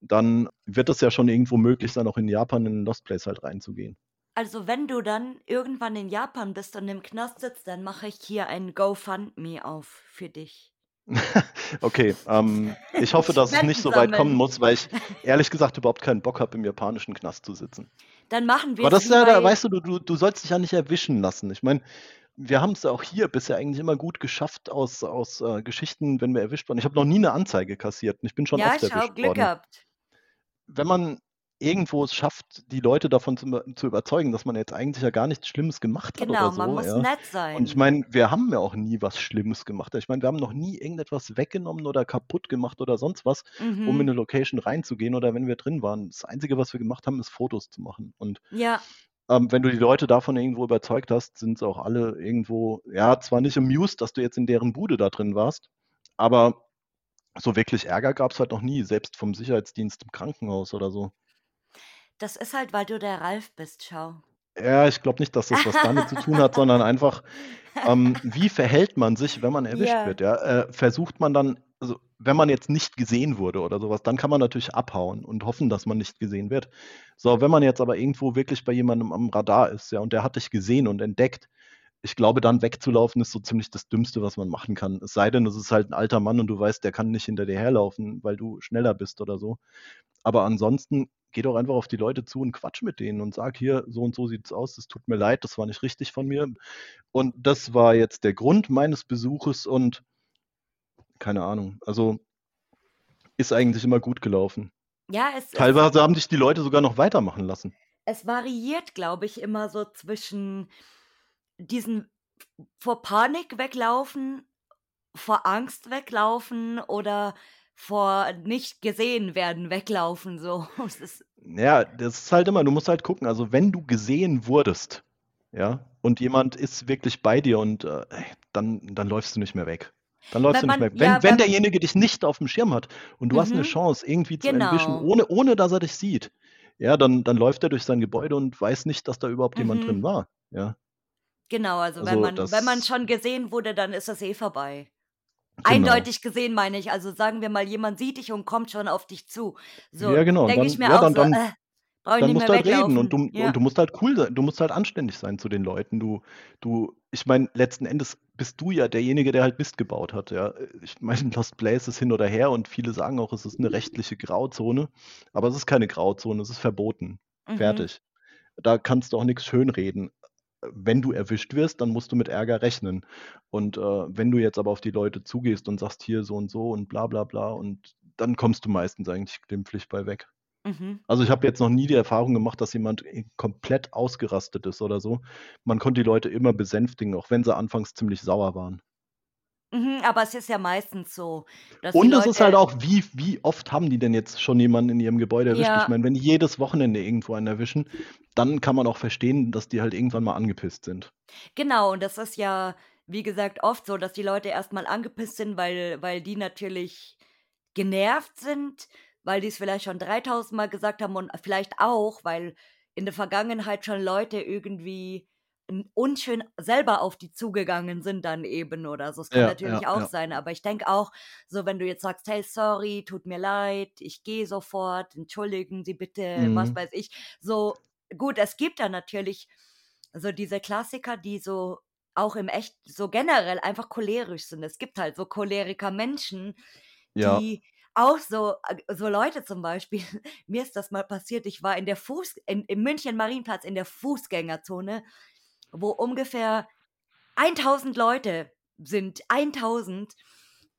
dann wird es ja schon irgendwo möglich sein, auch in Japan in Lost Place halt reinzugehen. also wenn du dann irgendwann in Japan bist und im Knast sitzt, dann mache ich hier ein GoFundMe auf für dich. Okay, ähm, ich hoffe, dass es nicht so weit kommen muss, weil ich ehrlich gesagt überhaupt keinen Bock habe, im japanischen Knast zu sitzen. Dann machen wir Aber es das wie ja, da, weißt du, du, du, sollst dich ja nicht erwischen lassen. Ich meine, wir haben es ja auch hier bisher eigentlich immer gut geschafft aus, aus äh, Geschichten, wenn wir erwischt waren. Ich habe noch nie eine Anzeige kassiert und ich bin schon Ja, oft schau, erwischt Glück worden. gehabt. Wenn man irgendwo es schafft, die Leute davon zu, zu überzeugen, dass man jetzt eigentlich ja gar nichts Schlimmes gemacht hat Genau, oder man so, muss ja. nett Und ich sein. meine, wir haben ja auch nie was Schlimmes gemacht. Ich meine, wir haben noch nie irgendetwas weggenommen oder kaputt gemacht oder sonst was, um in Mhm. eine Location reinzugehen oder wenn wir drin waren. Das Einzige, was wir gemacht haben, ist Fotos zu machen. Und Ja, ähm, wenn du die Leute davon irgendwo überzeugt hast, sind sie auch alle irgendwo, ja, zwar nicht amused, dass du jetzt in deren Bude da drin warst, aber so wirklich Ärger gab es halt noch nie, selbst vom Sicherheitsdienst im Krankenhaus oder so. Das ist halt, weil du der Ralf bist, schau. Ja, ich glaube nicht, dass das was damit zu tun hat, sondern einfach, ähm, wie verhält man sich, wenn man erwischt Ja, wird, ja? Äh, versucht man dann, also wenn man jetzt nicht gesehen wurde oder sowas, dann kann man natürlich abhauen und hoffen, dass man nicht gesehen wird. So, wenn man jetzt aber irgendwo wirklich bei jemandem am Radar ist, ja, und der hat dich gesehen und entdeckt, ich glaube, dann wegzulaufen ist so ziemlich das Dümmste, was man machen kann. Es sei denn, es ist halt ein alter Mann und du weißt, der kann nicht hinter dir herlaufen, weil du schneller bist oder so. Aber ansonsten geh doch einfach auf die Leute zu und quatsch mit denen und sag hier, so und so sieht's aus, es tut mir leid, das war nicht richtig von mir. Und das war jetzt der Grund meines Besuches und keine Ahnung, also ist eigentlich immer gut gelaufen. ja, es, es, Teilweise haben dich die Leute sogar noch weitermachen lassen. es variiert, glaube ich, immer so zwischen diesen vor Panik weglaufen, vor Angst weglaufen oder vor nicht gesehen werden weglaufen. So, Ja, das ist halt immer, du musst halt gucken, also wenn du gesehen wurdest, ja, und jemand ist wirklich bei dir und äh, dann, dann läufst du nicht mehr weg. Dann läufst Wenn du nicht man, mehr weg. Wenn, ja, wenn wenn, derjenige dich nicht auf dem Schirm hat und du hast eine mhm, Chance, irgendwie zu entwischen, genau, ohne, ohne dass er dich sieht, ja, dann, dann läuft er durch sein Gebäude und weiß nicht, dass da überhaupt jemand drin mhm, war. Ja, genau, also wenn also man, wenn man schon gesehen wurde, dann ist das eh vorbei. Genau. Eindeutig gesehen meine ich, also sagen wir mal, jemand sieht dich und kommt schon auf dich zu. So, Ja, genau. Und denke ich mir ja, auch dann, so, dann, äh, brauche ich dann nicht musst mehr du halt reden und du, und Ja. du musst halt cool sein, du musst halt anständig sein zu den Leuten. Du, du, ich meine, letzten Endes bist du ja derjenige, der halt Mist gebaut hat. Ja. Ich meine, Lost Place ist hin oder her und viele sagen auch, es ist eine rechtliche Grauzone, aber es ist keine Grauzone, es ist verboten. Mhm, Fertig. Da kannst du auch nichts schönreden. Wenn du erwischt wirst, dann musst du mit Ärger rechnen. Und äh, wenn du jetzt aber auf die Leute zugehst und sagst hier so und so und bla bla bla, und dann kommst du meistens eigentlich glimpflich bei weg. mhm, Also ich habe jetzt noch nie die Erfahrung gemacht, dass jemand äh, komplett ausgerastet ist oder so. Man konnte die Leute immer besänftigen, auch wenn sie anfangs ziemlich sauer waren. mhm, aber es ist ja meistens so, Und es ist halt auch, wie, wie oft haben die denn jetzt schon jemanden in ihrem Gebäude erwischt? Ich ja, meine, wenn die jedes Wochenende irgendwo einen erwischen, dann kann man auch verstehen, dass die halt irgendwann mal angepisst sind. genau, und das ist ja, wie gesagt, oft so, dass die Leute erstmal angepisst sind, weil, weil die natürlich genervt sind, weil die es vielleicht schon 3000 Mal gesagt haben und vielleicht auch, weil in der Vergangenheit schon Leute irgendwie unschön selber auf die zugegangen sind dann eben oder so. Es kann Ja, natürlich ja, auch ja. sein, aber ich denke auch, so wenn du jetzt sagst, hey, sorry, tut mir leid, ich gehe sofort, entschuldigen Sie bitte, was Mhm. weiß ich. So, gut, es gibt da natürlich so diese Klassiker, die so auch im Echt so generell einfach cholerisch sind. Es gibt halt so Choleriker Menschen, Ja, die auch so, äh, so Leute zum Beispiel, mir ist das mal passiert, ich war in der Fuß, in, im München Marienplatz in der Fußgängerzone, wo ungefähr 1000 Leute sind, 1000.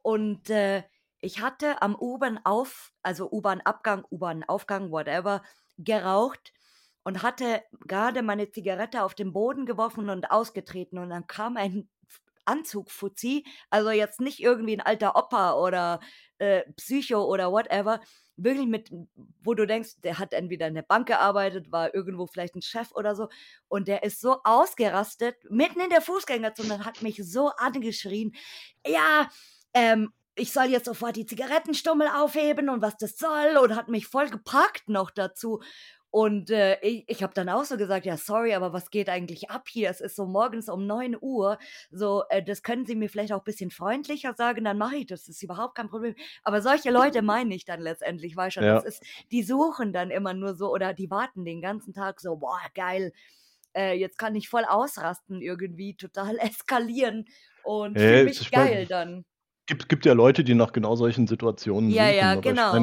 Und äh, ich hatte am U-Bahn-Auf, also U-Bahn-Abgang, U-Bahn-Aufgang, whatever, geraucht und hatte gerade meine Zigarette auf den Boden geworfen und ausgetreten. Und dann kam ein Anzug-Fuzzi, also jetzt nicht irgendwie ein alter Opa oder äh, Psycho oder whatever, wirklich mit, wo du denkst, der hat entweder in der Bank gearbeitet, war irgendwo vielleicht ein Chef oder so, und der ist so ausgerastet, mitten in der Fußgängerzone, hat mich so angeschrien, ja, ähm, ich soll jetzt sofort die Zigarettenstummel aufheben und was das soll, und hat mich voll gepackt noch dazu. Und äh, ich, ich habe dann auch so gesagt, ja, sorry, aber was geht eigentlich ab hier? Es ist so morgens um 9 Uhr. So, äh, das können Sie mir vielleicht auch ein bisschen freundlicher sagen, dann mache ich das. Das ist überhaupt kein Problem. Aber solche Leute meine ich dann letztendlich, du, das ja. ist, die suchen dann immer nur so oder die warten den ganzen Tag so, boah, geil, äh, jetzt kann ich voll ausrasten irgendwie, total eskalieren und fühle Äh, mich geil dann. gibt, gibt ja Leute, die nach genau solchen Situationen Ja, suchen, ja, aber ich genau.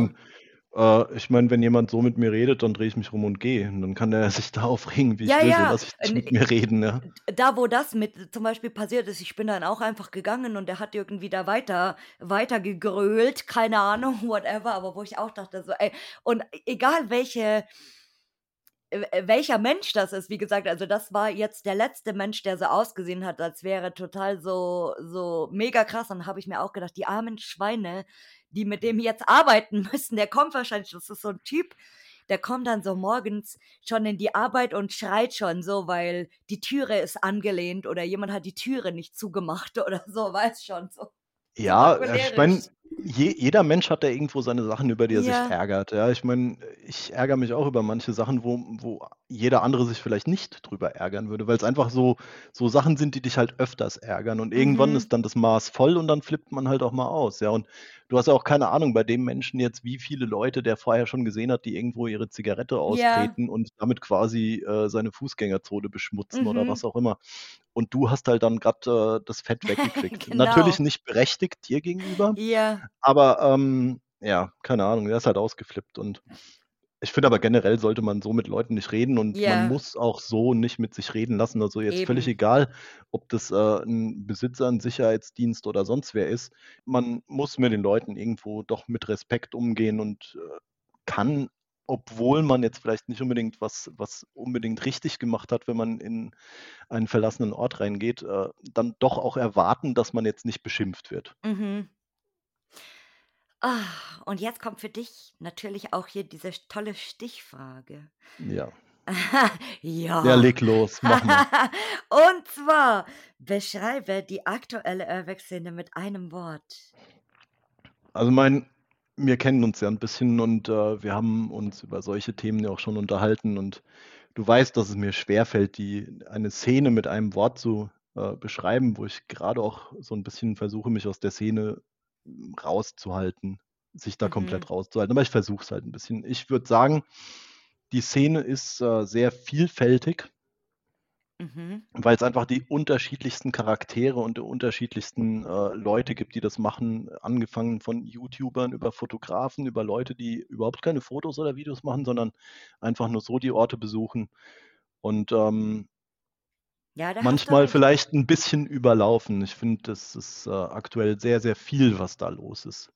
Äh, ich meine, wenn jemand so mit mir redet, dann drehe ich mich rum und gehe. Und dann kann der sich da aufregen, wie ich Ja, will, so ja. lasse ich mit mir reden, ja. da wo das mit zum Beispiel passiert ist, ich bin dann auch einfach gegangen und der hat irgendwie da weiter, weiter gegrölt, keine Ahnung, whatever, aber wo ich auch dachte, so, ey, und egal welche, welcher Mensch das ist, wie gesagt, also das war jetzt der letzte Mensch, der so ausgesehen hat, als wäre total so, so mega krass. Und habe ich mir auch gedacht, die armen Schweine, die mit dem jetzt arbeiten müssen, der kommt wahrscheinlich, das ist so ein Typ, der kommt dann so morgens schon in die Arbeit und schreit schon so, weil die Türe ist angelehnt oder jemand hat die Türe nicht zugemacht oder so, weiß schon so. Ja, ich meine. Je, jeder Mensch hat ja irgendwo seine Sachen, über die er sich Ja, ärgert. Ja, ich meine, ich ärgere mich auch über manche Sachen, wo, wo jeder andere sich vielleicht nicht drüber ärgern würde, weil es einfach so, so Sachen sind, die dich halt öfters ärgern. Und irgendwann mhm, ist dann das Maß voll und dann flippt man halt auch mal aus. Ja, und du hast ja auch keine Ahnung bei dem Menschen jetzt, wie viele Leute der vorher schon gesehen hat, die irgendwo ihre Zigarette ja, austreten und damit quasi äh, seine Fußgängerzone beschmutzen oder mhm, was auch immer. Und du hast halt dann gerade äh, das Fett weggekriegt. Natürlich genau, nicht berechtigt dir gegenüber, ja, aber ähm, ja, keine Ahnung, der ist halt ausgeflippt. Und ich finde aber generell sollte man so mit Leuten nicht reden und man ja, muss auch so nicht mit sich reden lassen. Also jetzt völlig eben, egal, ob das äh, ein Besitzer, ein Sicherheitsdienst oder sonst wer ist. Man muss mit den Leuten irgendwo doch mit Respekt umgehen und äh, kann, obwohl man jetzt vielleicht nicht unbedingt was, was unbedingt richtig gemacht hat, wenn man in einen verlassenen Ort reingeht, äh, dann doch auch erwarten, dass man jetzt nicht beschimpft wird. mhm. Ah, und jetzt kommt für dich natürlich auch hier diese tolle Stichfrage. Ja. Ja, Ja. leg los, mach mal. Und zwar beschreibe die aktuelle Urbex-Szene mit einem Wort. Also mein, wir kennen uns ja ein bisschen und äh, wir haben uns über solche Themen ja auch schon unterhalten und du weißt, dass es mir schwerfällt, die eine Szene mit einem Wort zu äh, beschreiben, wo ich gerade auch so ein bisschen versuche, mich aus der Szene rauszuhalten, sich da Mhm. komplett rauszuhalten. Aber ich versuche es halt ein bisschen. Ich würde sagen, die Szene ist äh, sehr vielfältig, Mhm. weil es einfach die unterschiedlichsten Charaktere und die unterschiedlichsten äh, Leute gibt, die das machen, angefangen von YouTubern über Fotografen, über Leute, die überhaupt keine Fotos oder Videos machen, sondern einfach nur so die Orte besuchen und ähm, Ja, manchmal vielleicht ein bisschen überlaufen. Ich finde, das ist äh, aktuell sehr, sehr viel, was da los ist.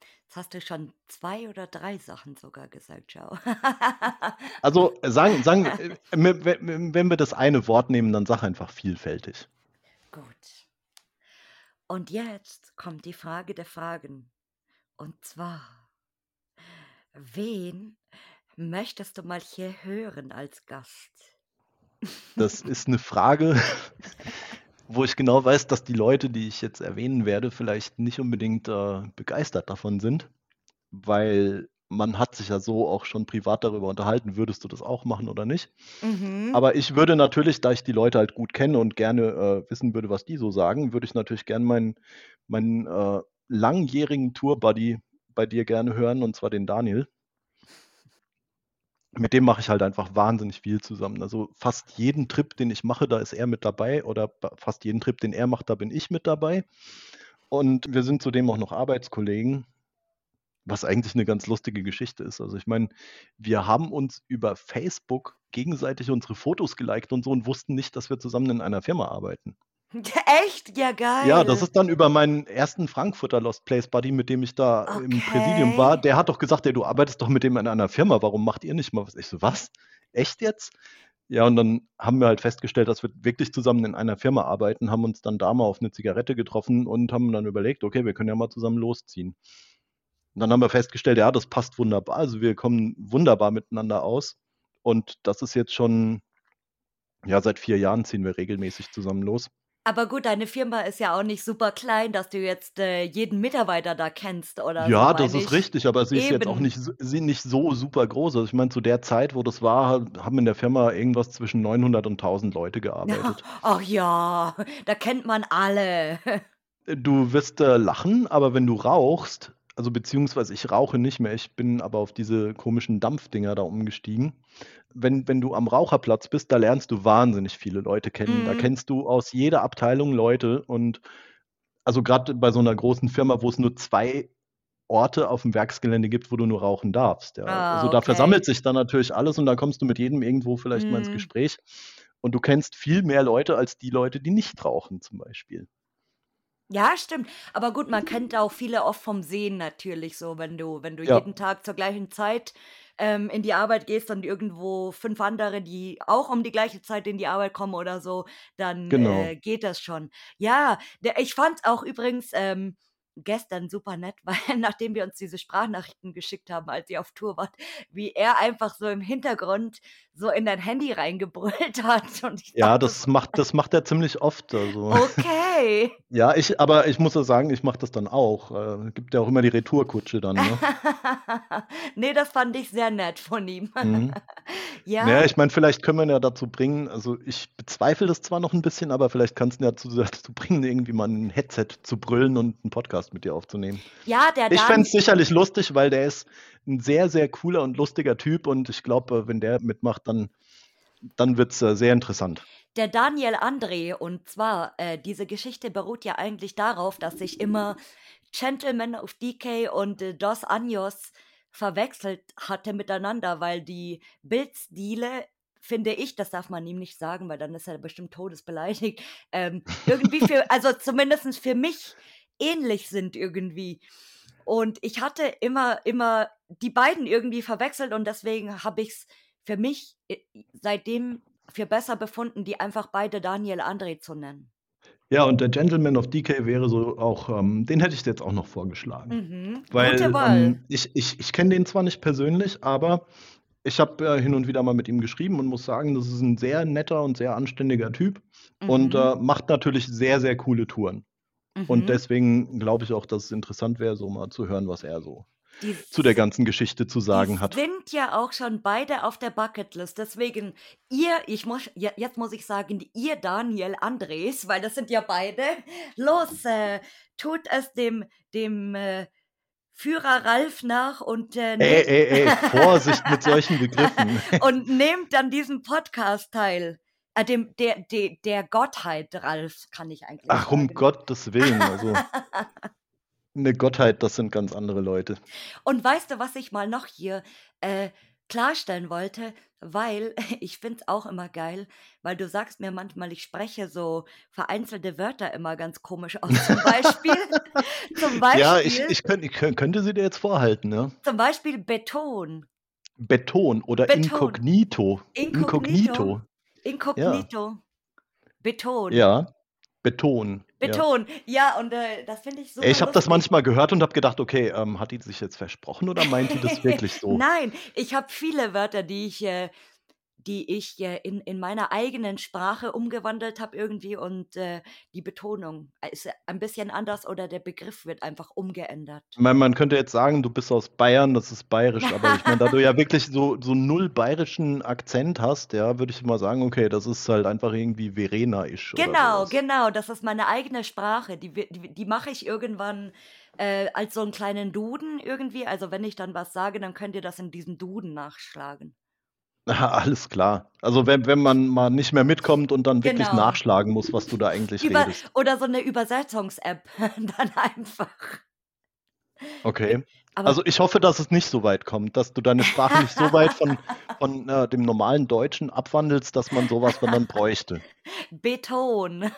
Jetzt hast du schon zwei oder drei Sachen sogar gesagt, schau. Also äh, sagen, sagen, äh, wenn wir das eine Wort nehmen, dann sag einfach vielfältig. Gut. Und jetzt kommt die Frage der Fragen. Und zwar, wen möchtest du mal hier hören als Gast? Das ist eine Frage, wo ich genau weiß, dass die Leute, die ich jetzt erwähnen werde, vielleicht nicht unbedingt äh, begeistert davon sind, weil man hat sich ja so auch schon privat darüber unterhalten, würdest du das auch machen oder nicht? Mhm. Aber ich würde natürlich, da ich die Leute halt gut kenne und gerne äh, wissen würde, was die so sagen, würde ich natürlich gerne meinen, meinen äh, langjährigen Tour-Buddy bei dir gerne hören, und zwar den Daniel. Mit dem mache ich halt einfach wahnsinnig viel zusammen. Also fast jeden Trip, den ich mache, da ist er mit dabei oder fast jeden Trip, den er macht, da bin ich mit dabei. Und wir sind zudem auch noch Arbeitskollegen, was eigentlich eine ganz lustige Geschichte ist. Also ich meine, wir haben uns über Facebook gegenseitig unsere Fotos geliked und so und wussten nicht, dass wir zusammen in einer Firma arbeiten. Echt? Ja, Ja, das geil. ist dann über meinen ersten Frankfurter Lost Place Buddy, mit dem ich da im Präsidium war. Okay. Der hat doch gesagt, ey, du arbeitest doch mit dem in einer Firma, warum macht ihr nicht mal was? Ich so, was? Echt jetzt? Ja, und dann haben wir halt festgestellt, dass wir wirklich zusammen in einer Firma arbeiten, haben uns dann da mal auf eine Zigarette getroffen und haben dann überlegt, okay, wir können ja mal zusammen losziehen. Und dann haben wir festgestellt, ja, das passt wunderbar. Also wir kommen wunderbar miteinander aus. Und das ist jetzt schon, ja, seit vier Jahren ziehen wir regelmäßig zusammen los. Aber gut, deine Firma ist ja auch nicht super klein, dass du jetzt äh, jeden Mitarbeiter da kennst oder so, Ja, das meine ist ich. richtig, aber sie ist jetzt auch nicht, so- sie nicht so super groß. Also ich meine, zu der Zeit, wo das war, haben in der Firma irgendwas zwischen 900 und 1000 Leute gearbeitet. Ach ja, da kennt man alle. Du wirst äh, lachen, aber wenn du rauchst, also beziehungsweise ich rauche nicht mehr, ich bin aber auf diese komischen Dampfdinger da umgestiegen. Wenn, wenn du am Raucherplatz bist, da lernst du wahnsinnig viele Leute kennen. Da Mm. kennst du aus jeder Abteilung Leute und also gerade bei so einer großen Firma, wo es nur zwei Orte auf dem Werksgelände gibt, wo du nur rauchen darfst. Ja. Also Ah, da okay. versammelt sich dann natürlich alles und dann kommst du mit jedem irgendwo vielleicht mal ins Mm. Gespräch. Und du kennst viel mehr Leute als die Leute, die nicht rauchen, zum Beispiel. Ja, stimmt. Aber gut, man kennt auch viele oft vom Sehen natürlich so, wenn du, wenn du Ja, jeden Tag zur gleichen Zeit ähm, in die Arbeit gehst und irgendwo fünf andere, die auch um die gleiche Zeit in die Arbeit kommen oder so, dann genau. äh, geht das schon. Ja, der, ich fand auch übrigens ähm, gestern super nett, weil nachdem wir uns diese Sprachnachrichten geschickt haben, als ihr auf Tour wart, wie er einfach so im Hintergrund so in dein Handy reingebrüllt hat. Und ich Ja, dachte das macht, das macht er ziemlich oft. Also. okay. Ja, ich, aber ich muss ja sagen, ich mache das dann auch. Äh, gibt ja auch immer die Retourkutsche dann, ne? nee, das fand ich sehr nett von ihm. Mhm. Naja, ja, ich meine, vielleicht können wir ihn ja dazu bringen, also ich bezweifle das zwar noch ein bisschen, aber vielleicht kannst du ihn ja dazu, dazu bringen, irgendwie mal ein Headset zu brüllen und einen Podcast mit dir aufzunehmen. ja, der Ich fände es sicherlich lustig, weil der ist ein sehr, sehr cooler und lustiger Typ und ich glaube, wenn der mitmacht, dann, dann wird es äh, sehr interessant. der Daniel André. Und zwar, äh, diese Geschichte beruht ja eigentlich darauf, dass sich immer Gentleman of DK und äh, Dos Anjos verwechselt hatte miteinander, weil die Bildstile, finde ich, das darf man ihm nicht sagen, weil dann ist er bestimmt todesbeleidigt, ähm, irgendwie für, also zumindest für mich ähnlich sind irgendwie. Und ich hatte immer, immer die beiden irgendwie verwechselt und deswegen habe ich es für mich äh, seitdem für besser befunden, die einfach beide Daniel André zu nennen. Ja, und der Gentleman of DK wäre so auch, ähm, den hätte ich jetzt auch noch vorgeschlagen. Mhm. Weil ähm, ich, ich, ich kenne den zwar nicht persönlich, aber ich habe äh, hin und wieder mal mit ihm geschrieben und muss sagen, das ist ein sehr netter und sehr anständiger Typ und Mhm. äh, macht natürlich sehr, sehr coole Touren. Und Mhm. deswegen glaube ich auch, dass es interessant wäre, so mal zu hören, was er so Die zu der ganzen Geschichte zu sagen hat. sind ja auch schon beide auf der Bucketlist. Deswegen ihr ich muss je jetzt muss ich sagen, ihr Daniel, Andres, weil das sind ja beide. Los, äh, tut es dem dem, äh, Führer Ralf nach und, äh, Ey, nehmt ey, ey, Vorsicht mit solchen Begriffen. und nehmt an diesem Podcast teil. Äh, dem der de der Gottheit Ralf, kann ich eigentlich Ach, um. Gottes Willen, also 'ne Gottheit, das sind ganz andere Leute. Und weißt du, was ich mal noch hier, äh, klarstellen wollte? Weil ich finde es auch immer geil, weil du sagst mir manchmal, ich spreche so vereinzelte Wörter immer ganz komisch aus. Zum Beispiel zum Ja, ich Beispiel ich könnt ich könn könnte sie dir jetzt vorhalten, ja. zum Beispiel Beton. Beton oder Beton. Inkognito. Inkognito. Inkognito. Ja. Inkognito. Beton. Ja, Beton, ja. Beton. Ja, und, äh, das finde ich Ey, ich habe das manchmal gehört und habe gedacht: „Okay, ähm, hat die sich jetzt versprochen oder meint die das wirklich so?“ Nein, ich habe viele Wörter, die ich, äh die ich, äh, in in meiner eigenen Sprache umgewandelt habe irgendwie und, äh, die Betonung ist ein bisschen anders oder der Begriff wird einfach umgeändert. Ich meine, man könnte jetzt sagen, du bist aus Bayern, das ist bayerisch, aber ich meine, da du ja wirklich so so null bayerischen Akzent hast, ja, würde ich mal sagen, okay, das ist halt einfach irgendwie Verena-isch Genau, genau, das ist meine eigene Sprache. Die die die mache ich irgendwann, äh, als so 'n kleinen Duden irgendwie. Also, wenn ich dann was sage, dann könnt ihr das in diesem Duden nachschlagen. Alles klar. Also, wenn wenn man mal nicht mehr mitkommt und dann wirklich Genau. nachschlagen muss, was du da eigentlich Über redest. oder so 'ne Übersetzungs-App dann einfach. Okay. Aber Also, ich hoffe, dass es nicht so weit kommt, dass du deine Sprache nicht so weit von von, äh, dem normalen Deutschen abwandelst, dass man so was dann bräuchte. Beton.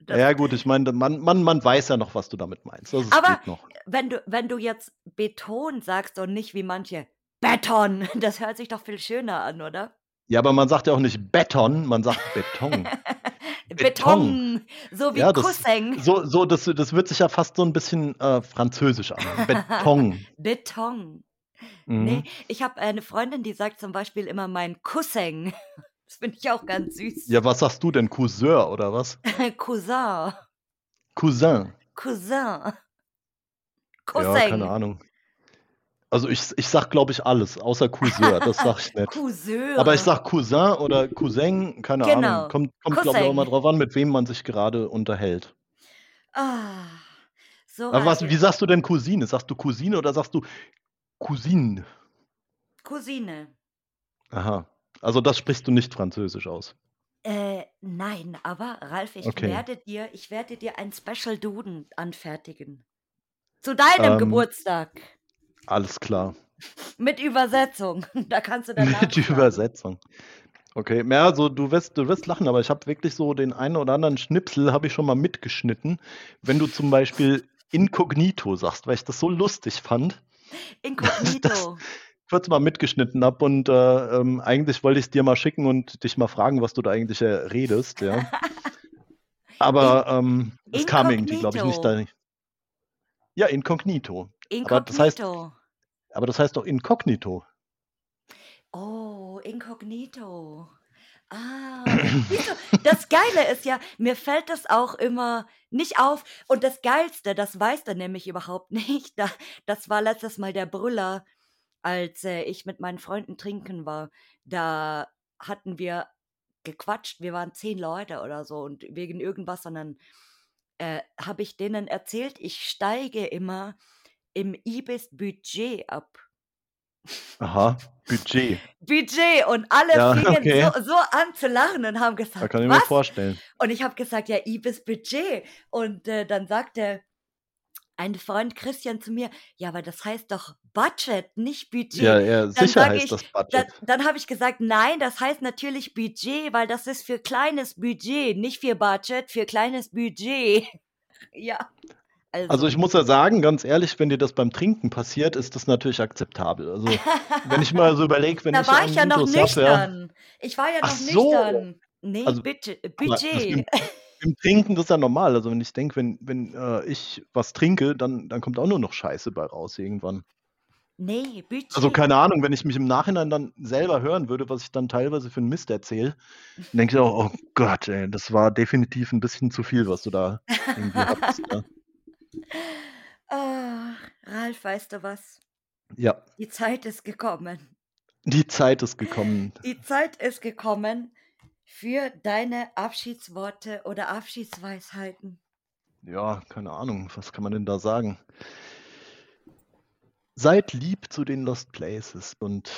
Das Ja gut, ich meine, man man man weiß ja noch, was du damit meinst. Also, es Aber geht noch. wenn du wenn du jetzt Beton sagst und nicht wie manche Beton, das hört sich doch viel schöner an, oder? Ja, aber man sagt ja auch nicht Beton, man sagt Beton. Beton. Beton, so wie Ja, das Cousin. so so das das wird sich ja fast so 'n bisschen, äh, französisch anhören. Beton. Beton. Mhm. ich habe eine Freundin, die sagt zum Beispiel immer mein Cousin. Das finde ich auch ganz süß. Ja, was sagst du denn? Cousin oder was? Cousin. Cousin. Cousin. Ja, keine Cousin. Ahnung. Also, ich ich sage, glaube ich, alles, außer Cousin, das sage ich nicht. Cousin. Aber ich sage Cousin oder Cousin, keine Ahnung. Genau. Kommt kommt, glaube ich, auch immer Cousin. drauf an, mit wem man sich gerade unterhält. Ah, so Aber was heißt wie sagst du denn Cousine? Sagst du Cousine oder sagst du Cousine? Cousine. Aha. Also, das sprichst du nicht französisch aus? Äh, nein, aber Ralf, ich Okay. werde dir ich werde dir ein Special Duden anfertigen. Zu deinem Ähm Geburtstag. Alles klar. Mit Übersetzung. Da kannst du dann Mit. Übersetzung. Okay, ja, also, du wirst du wirst lachen, aber ich habe wirklich so den einen oder anderen Schnipsel habe ich schon mal mitgeschnitten. Wenn du zum Beispiel Inkognito sagst, weil ich das so lustig fand, ich Inkognito. kurz mal mitgeschnitten habe und, äh, ähm, eigentlich wollte ich's dir mal schicken und dich mal fragen, was du da eigentlich, äh, redest, ja. Aber, ähm, es kam irgendwie, glaube ich, nicht da Ja, Inkognito. Aber das heißt Inkognito. aber das heißt doch Inkognito. Oh, Inkognito. Ah, das Geile ist ja, mir fällt das auch immer nicht auf. Und das Geilste, das weißt du nämlich überhaupt nicht. Da, das war letztes Mal der Brüller, als äh, ich mit meinen Freunden trinken war. Da hatten wir gequatscht, wir waren zehn Leute oder so und wegen irgendwas, sondern äh, habe ich denen erzählt, ich steige immer im Ibis-Budget ab. Aha, Budget. Budget und alle Ja, fingen okay. so, so an zu lachen und haben Da gesagt, kann ich mir was? vorstellen. Und ich habe gesagt, ja, Ibis Budget. Und äh, dann sagte ein Freund Christian zu mir, ja, aber das heißt doch Budget, nicht Budget. Ja, ja, Dann sicher heißt ich, das Budget. dann habe ich gesagt, nein, das heißt natürlich Budget, weil das ist für kleines Budget, nicht für Budget, für kleines Budget. ja, Also, also. ich muss ja sagen, ganz ehrlich, wenn dir das beim Trinken passiert, ist das natürlich akzeptabel. Also, wenn ich mal so überlege, wenn Da ich war einen ich ja noch Intus habe, ja nüchtern. Ich war ja Ach noch so. nüchtern. Nee, Also, aber das Budget. im Trinken, das ist ja normal. Also, wenn ich denke, wenn wenn, äh, ich was trinke, dann dann kommt auch nur noch Scheiße bei raus irgendwann. Nee, Also Budget. keine Ahnung, wenn ich mich im Nachhinein dann selber hören würde, was ich dann teilweise für 'n Mist erzähle, dann denke ich auch: „Oh Gott, ey, das war definitiv 'n bisschen zu viel, was du da irgendwie hattest“, ne? Ah, Ralf, weißt du was? Ja. Die Zeit ist gekommen. Die Zeit ist gekommen. Die Zeit ist gekommen für deine Abschiedsworte oder Abschiedsweisheiten. Ja, keine Ahnung, was kann man denn da sagen? Seid lieb zu den Lost Places und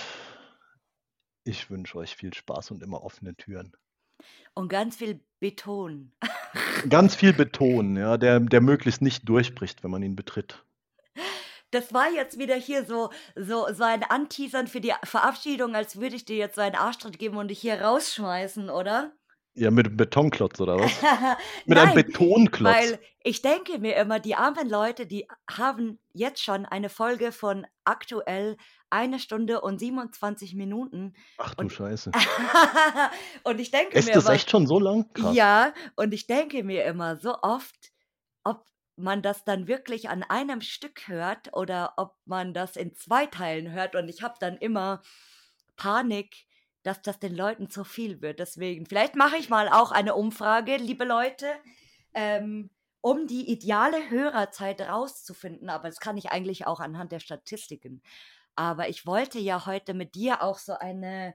ich wünsche euch viel Spaß und immer offene Türen. Und ganz viel Beton. Ganz viel Beton, ja, der der möglichst nicht durchbricht, wenn man ihn betritt. Das war jetzt wieder hier so so so ein Anteasern für die Verabschiedung, als würde ich dir jetzt so einen Arschtritt geben und dich hier rausschmeißen, oder? Ja, mit 'm Betonklotz oder was? Mit einem Nein, Betonklotz? weil ich denke mir immer, die armen Leute, die haben jetzt schon eine Folge von aktuell 1 Stunde und 27 Minuten Ach du und Scheiße. und ich denke Ist mir das immer echt schon so lang? Krass. ja, und ich denke mir immer so oft, ob man das dann wirklich an einem Stück hört oder ob man das in 2 Teilen hört und ich habe dann immer Panik, dass das den Leuten zu viel wird. Deswegen, vielleicht mache ich mal auch eine Umfrage, liebe Leute, ähm, um die ideale Hörerzeit rauszufinden, aber das kann ich eigentlich auch anhand der Statistiken. Aber ich wollte ja heute mit dir auch so eine,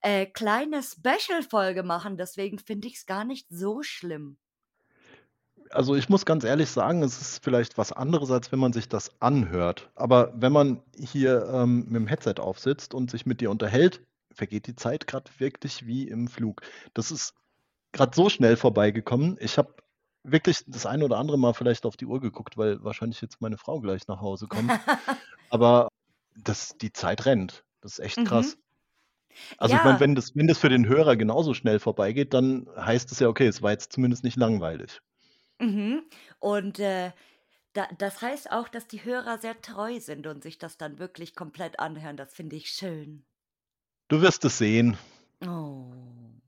äh, kleine Special-Folge machen, deswegen finde ich's gar nicht so schlimm. Also, ich muss ganz ehrlich sagen, es ist vielleicht was anderes, als wenn man sich das anhört. Aber wenn man hier, ähm, mit'm Headset aufsitzt und sich mit dir unterhält, vergeht die Zeit grad wirklich wie im Flug. Das ist grad so schnell vorbeigekommen. Ich habe wirklich das eine oder andere Mal vielleicht auf die Uhr geguckt, weil wahrscheinlich jetzt meine Frau gleich nach Hause kommt. Aber das die Zeit rennt. Das ist echt krass. Mhm. Also, ich meine, Ja. wenn das wenn das für den Hörer genauso schnell vorbeigeht, dann heißt es ja, okay, es war jetzt zumindest nicht langweilig. Mhm. Und, äh, da das heißt auch, dass die Hörer sehr treu sind und sich das dann wirklich komplett anhören. Das finde ich schön. Du wirst es sehen. Oh.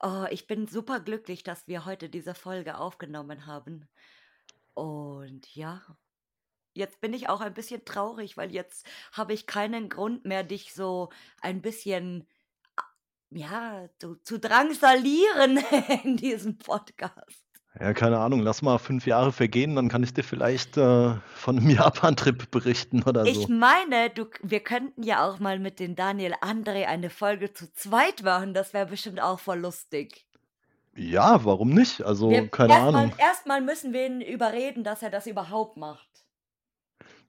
Oh, ich bin superglücklich, dass wir heute diese Folge aufgenommen haben. Und ja, jetzt bin ich auch ein bisschen traurig, weil jetzt habe ich keinen Grund mehr, dich so ein bisschen, a ja, zu zu drangsalieren in diesem Podcast. Ja, keine Ahnung, lass mal 5 Jahre vergehen, dann kann ich dir vielleicht, äh, von 'nem Japan-Trip berichten oder Ich so. meine, du wir könnten ja auch mal mit den Daniel André eine Folge zu zweit machen. Das wäre bestimmt auch voll lustig. Ja, warum nicht? Also, Wir keine erst Ahnung. erst mal müssen wir ihn überreden, dass er das überhaupt macht.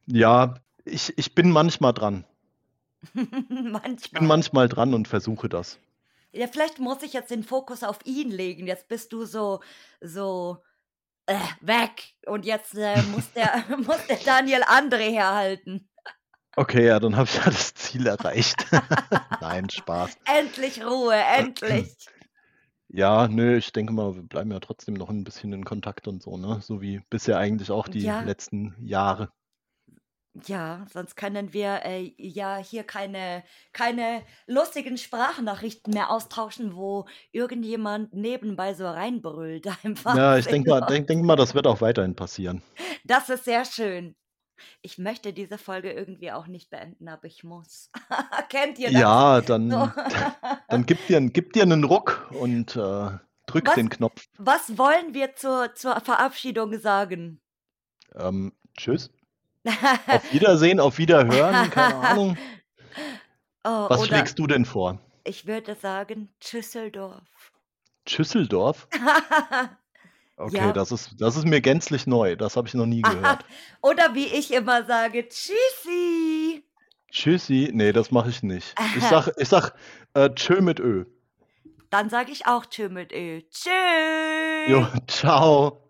Ja, ich ich bin manchmal dran. Ich bin Manchmal. manchmal dran und versuche das. Ja, vielleicht muss ich jetzt den Fokus auf ihn legen. Jetzt bist du so so, äh, weg und jetzt, äh, muss der muss der Daniel André herhalten. Okay, ja, dann habe ich ja das Ziel erreicht. Nein, Spaß. Endlich Ruhe, endlich. Ja, ne, ich denke mal, wir bleiben ja trotzdem noch 'n bisschen in Kontakt und so, ne? So wie bisher eigentlich auch die Ja. letzten Jahre. Ja, sonst können wir, äh, ja hier keine keine lustigen Sprachnachrichten mehr austauschen, wo irgendjemand nebenbei so reinbrüllt einfach. Ja, ich denke mal denke denke mal, das wird auch weiterhin passieren. Das ist sehr schön. Ich möchte diese Folge irgendwie auch nicht beenden, aber ich muss. Kennt ihr das? Ja, So. dann dann gib dir gib dir 'nen Ruck und, äh, drück Was den Knopf. was wollen wir zur zur Verabschiedung sagen? Ähm, tschüss. Auf Wiedersehen, auf Wiederhören, keine Ahnung. Oh, Was oder schlägst du denn vor? ich würde sagen Tschüsseldorf. Schüsseldorf? Okay, Ja. das ist das ist mir gänzlich neu. Das habe ich noch nie gehört. Oder wie ich immer sage: „Tschüssi.“ Tschüssi. Ne, das mache ich nicht. Ich sage ich sage, äh, tschö mit Ö. Dann sage ich auch tschö mit Ö. Jo, tschau.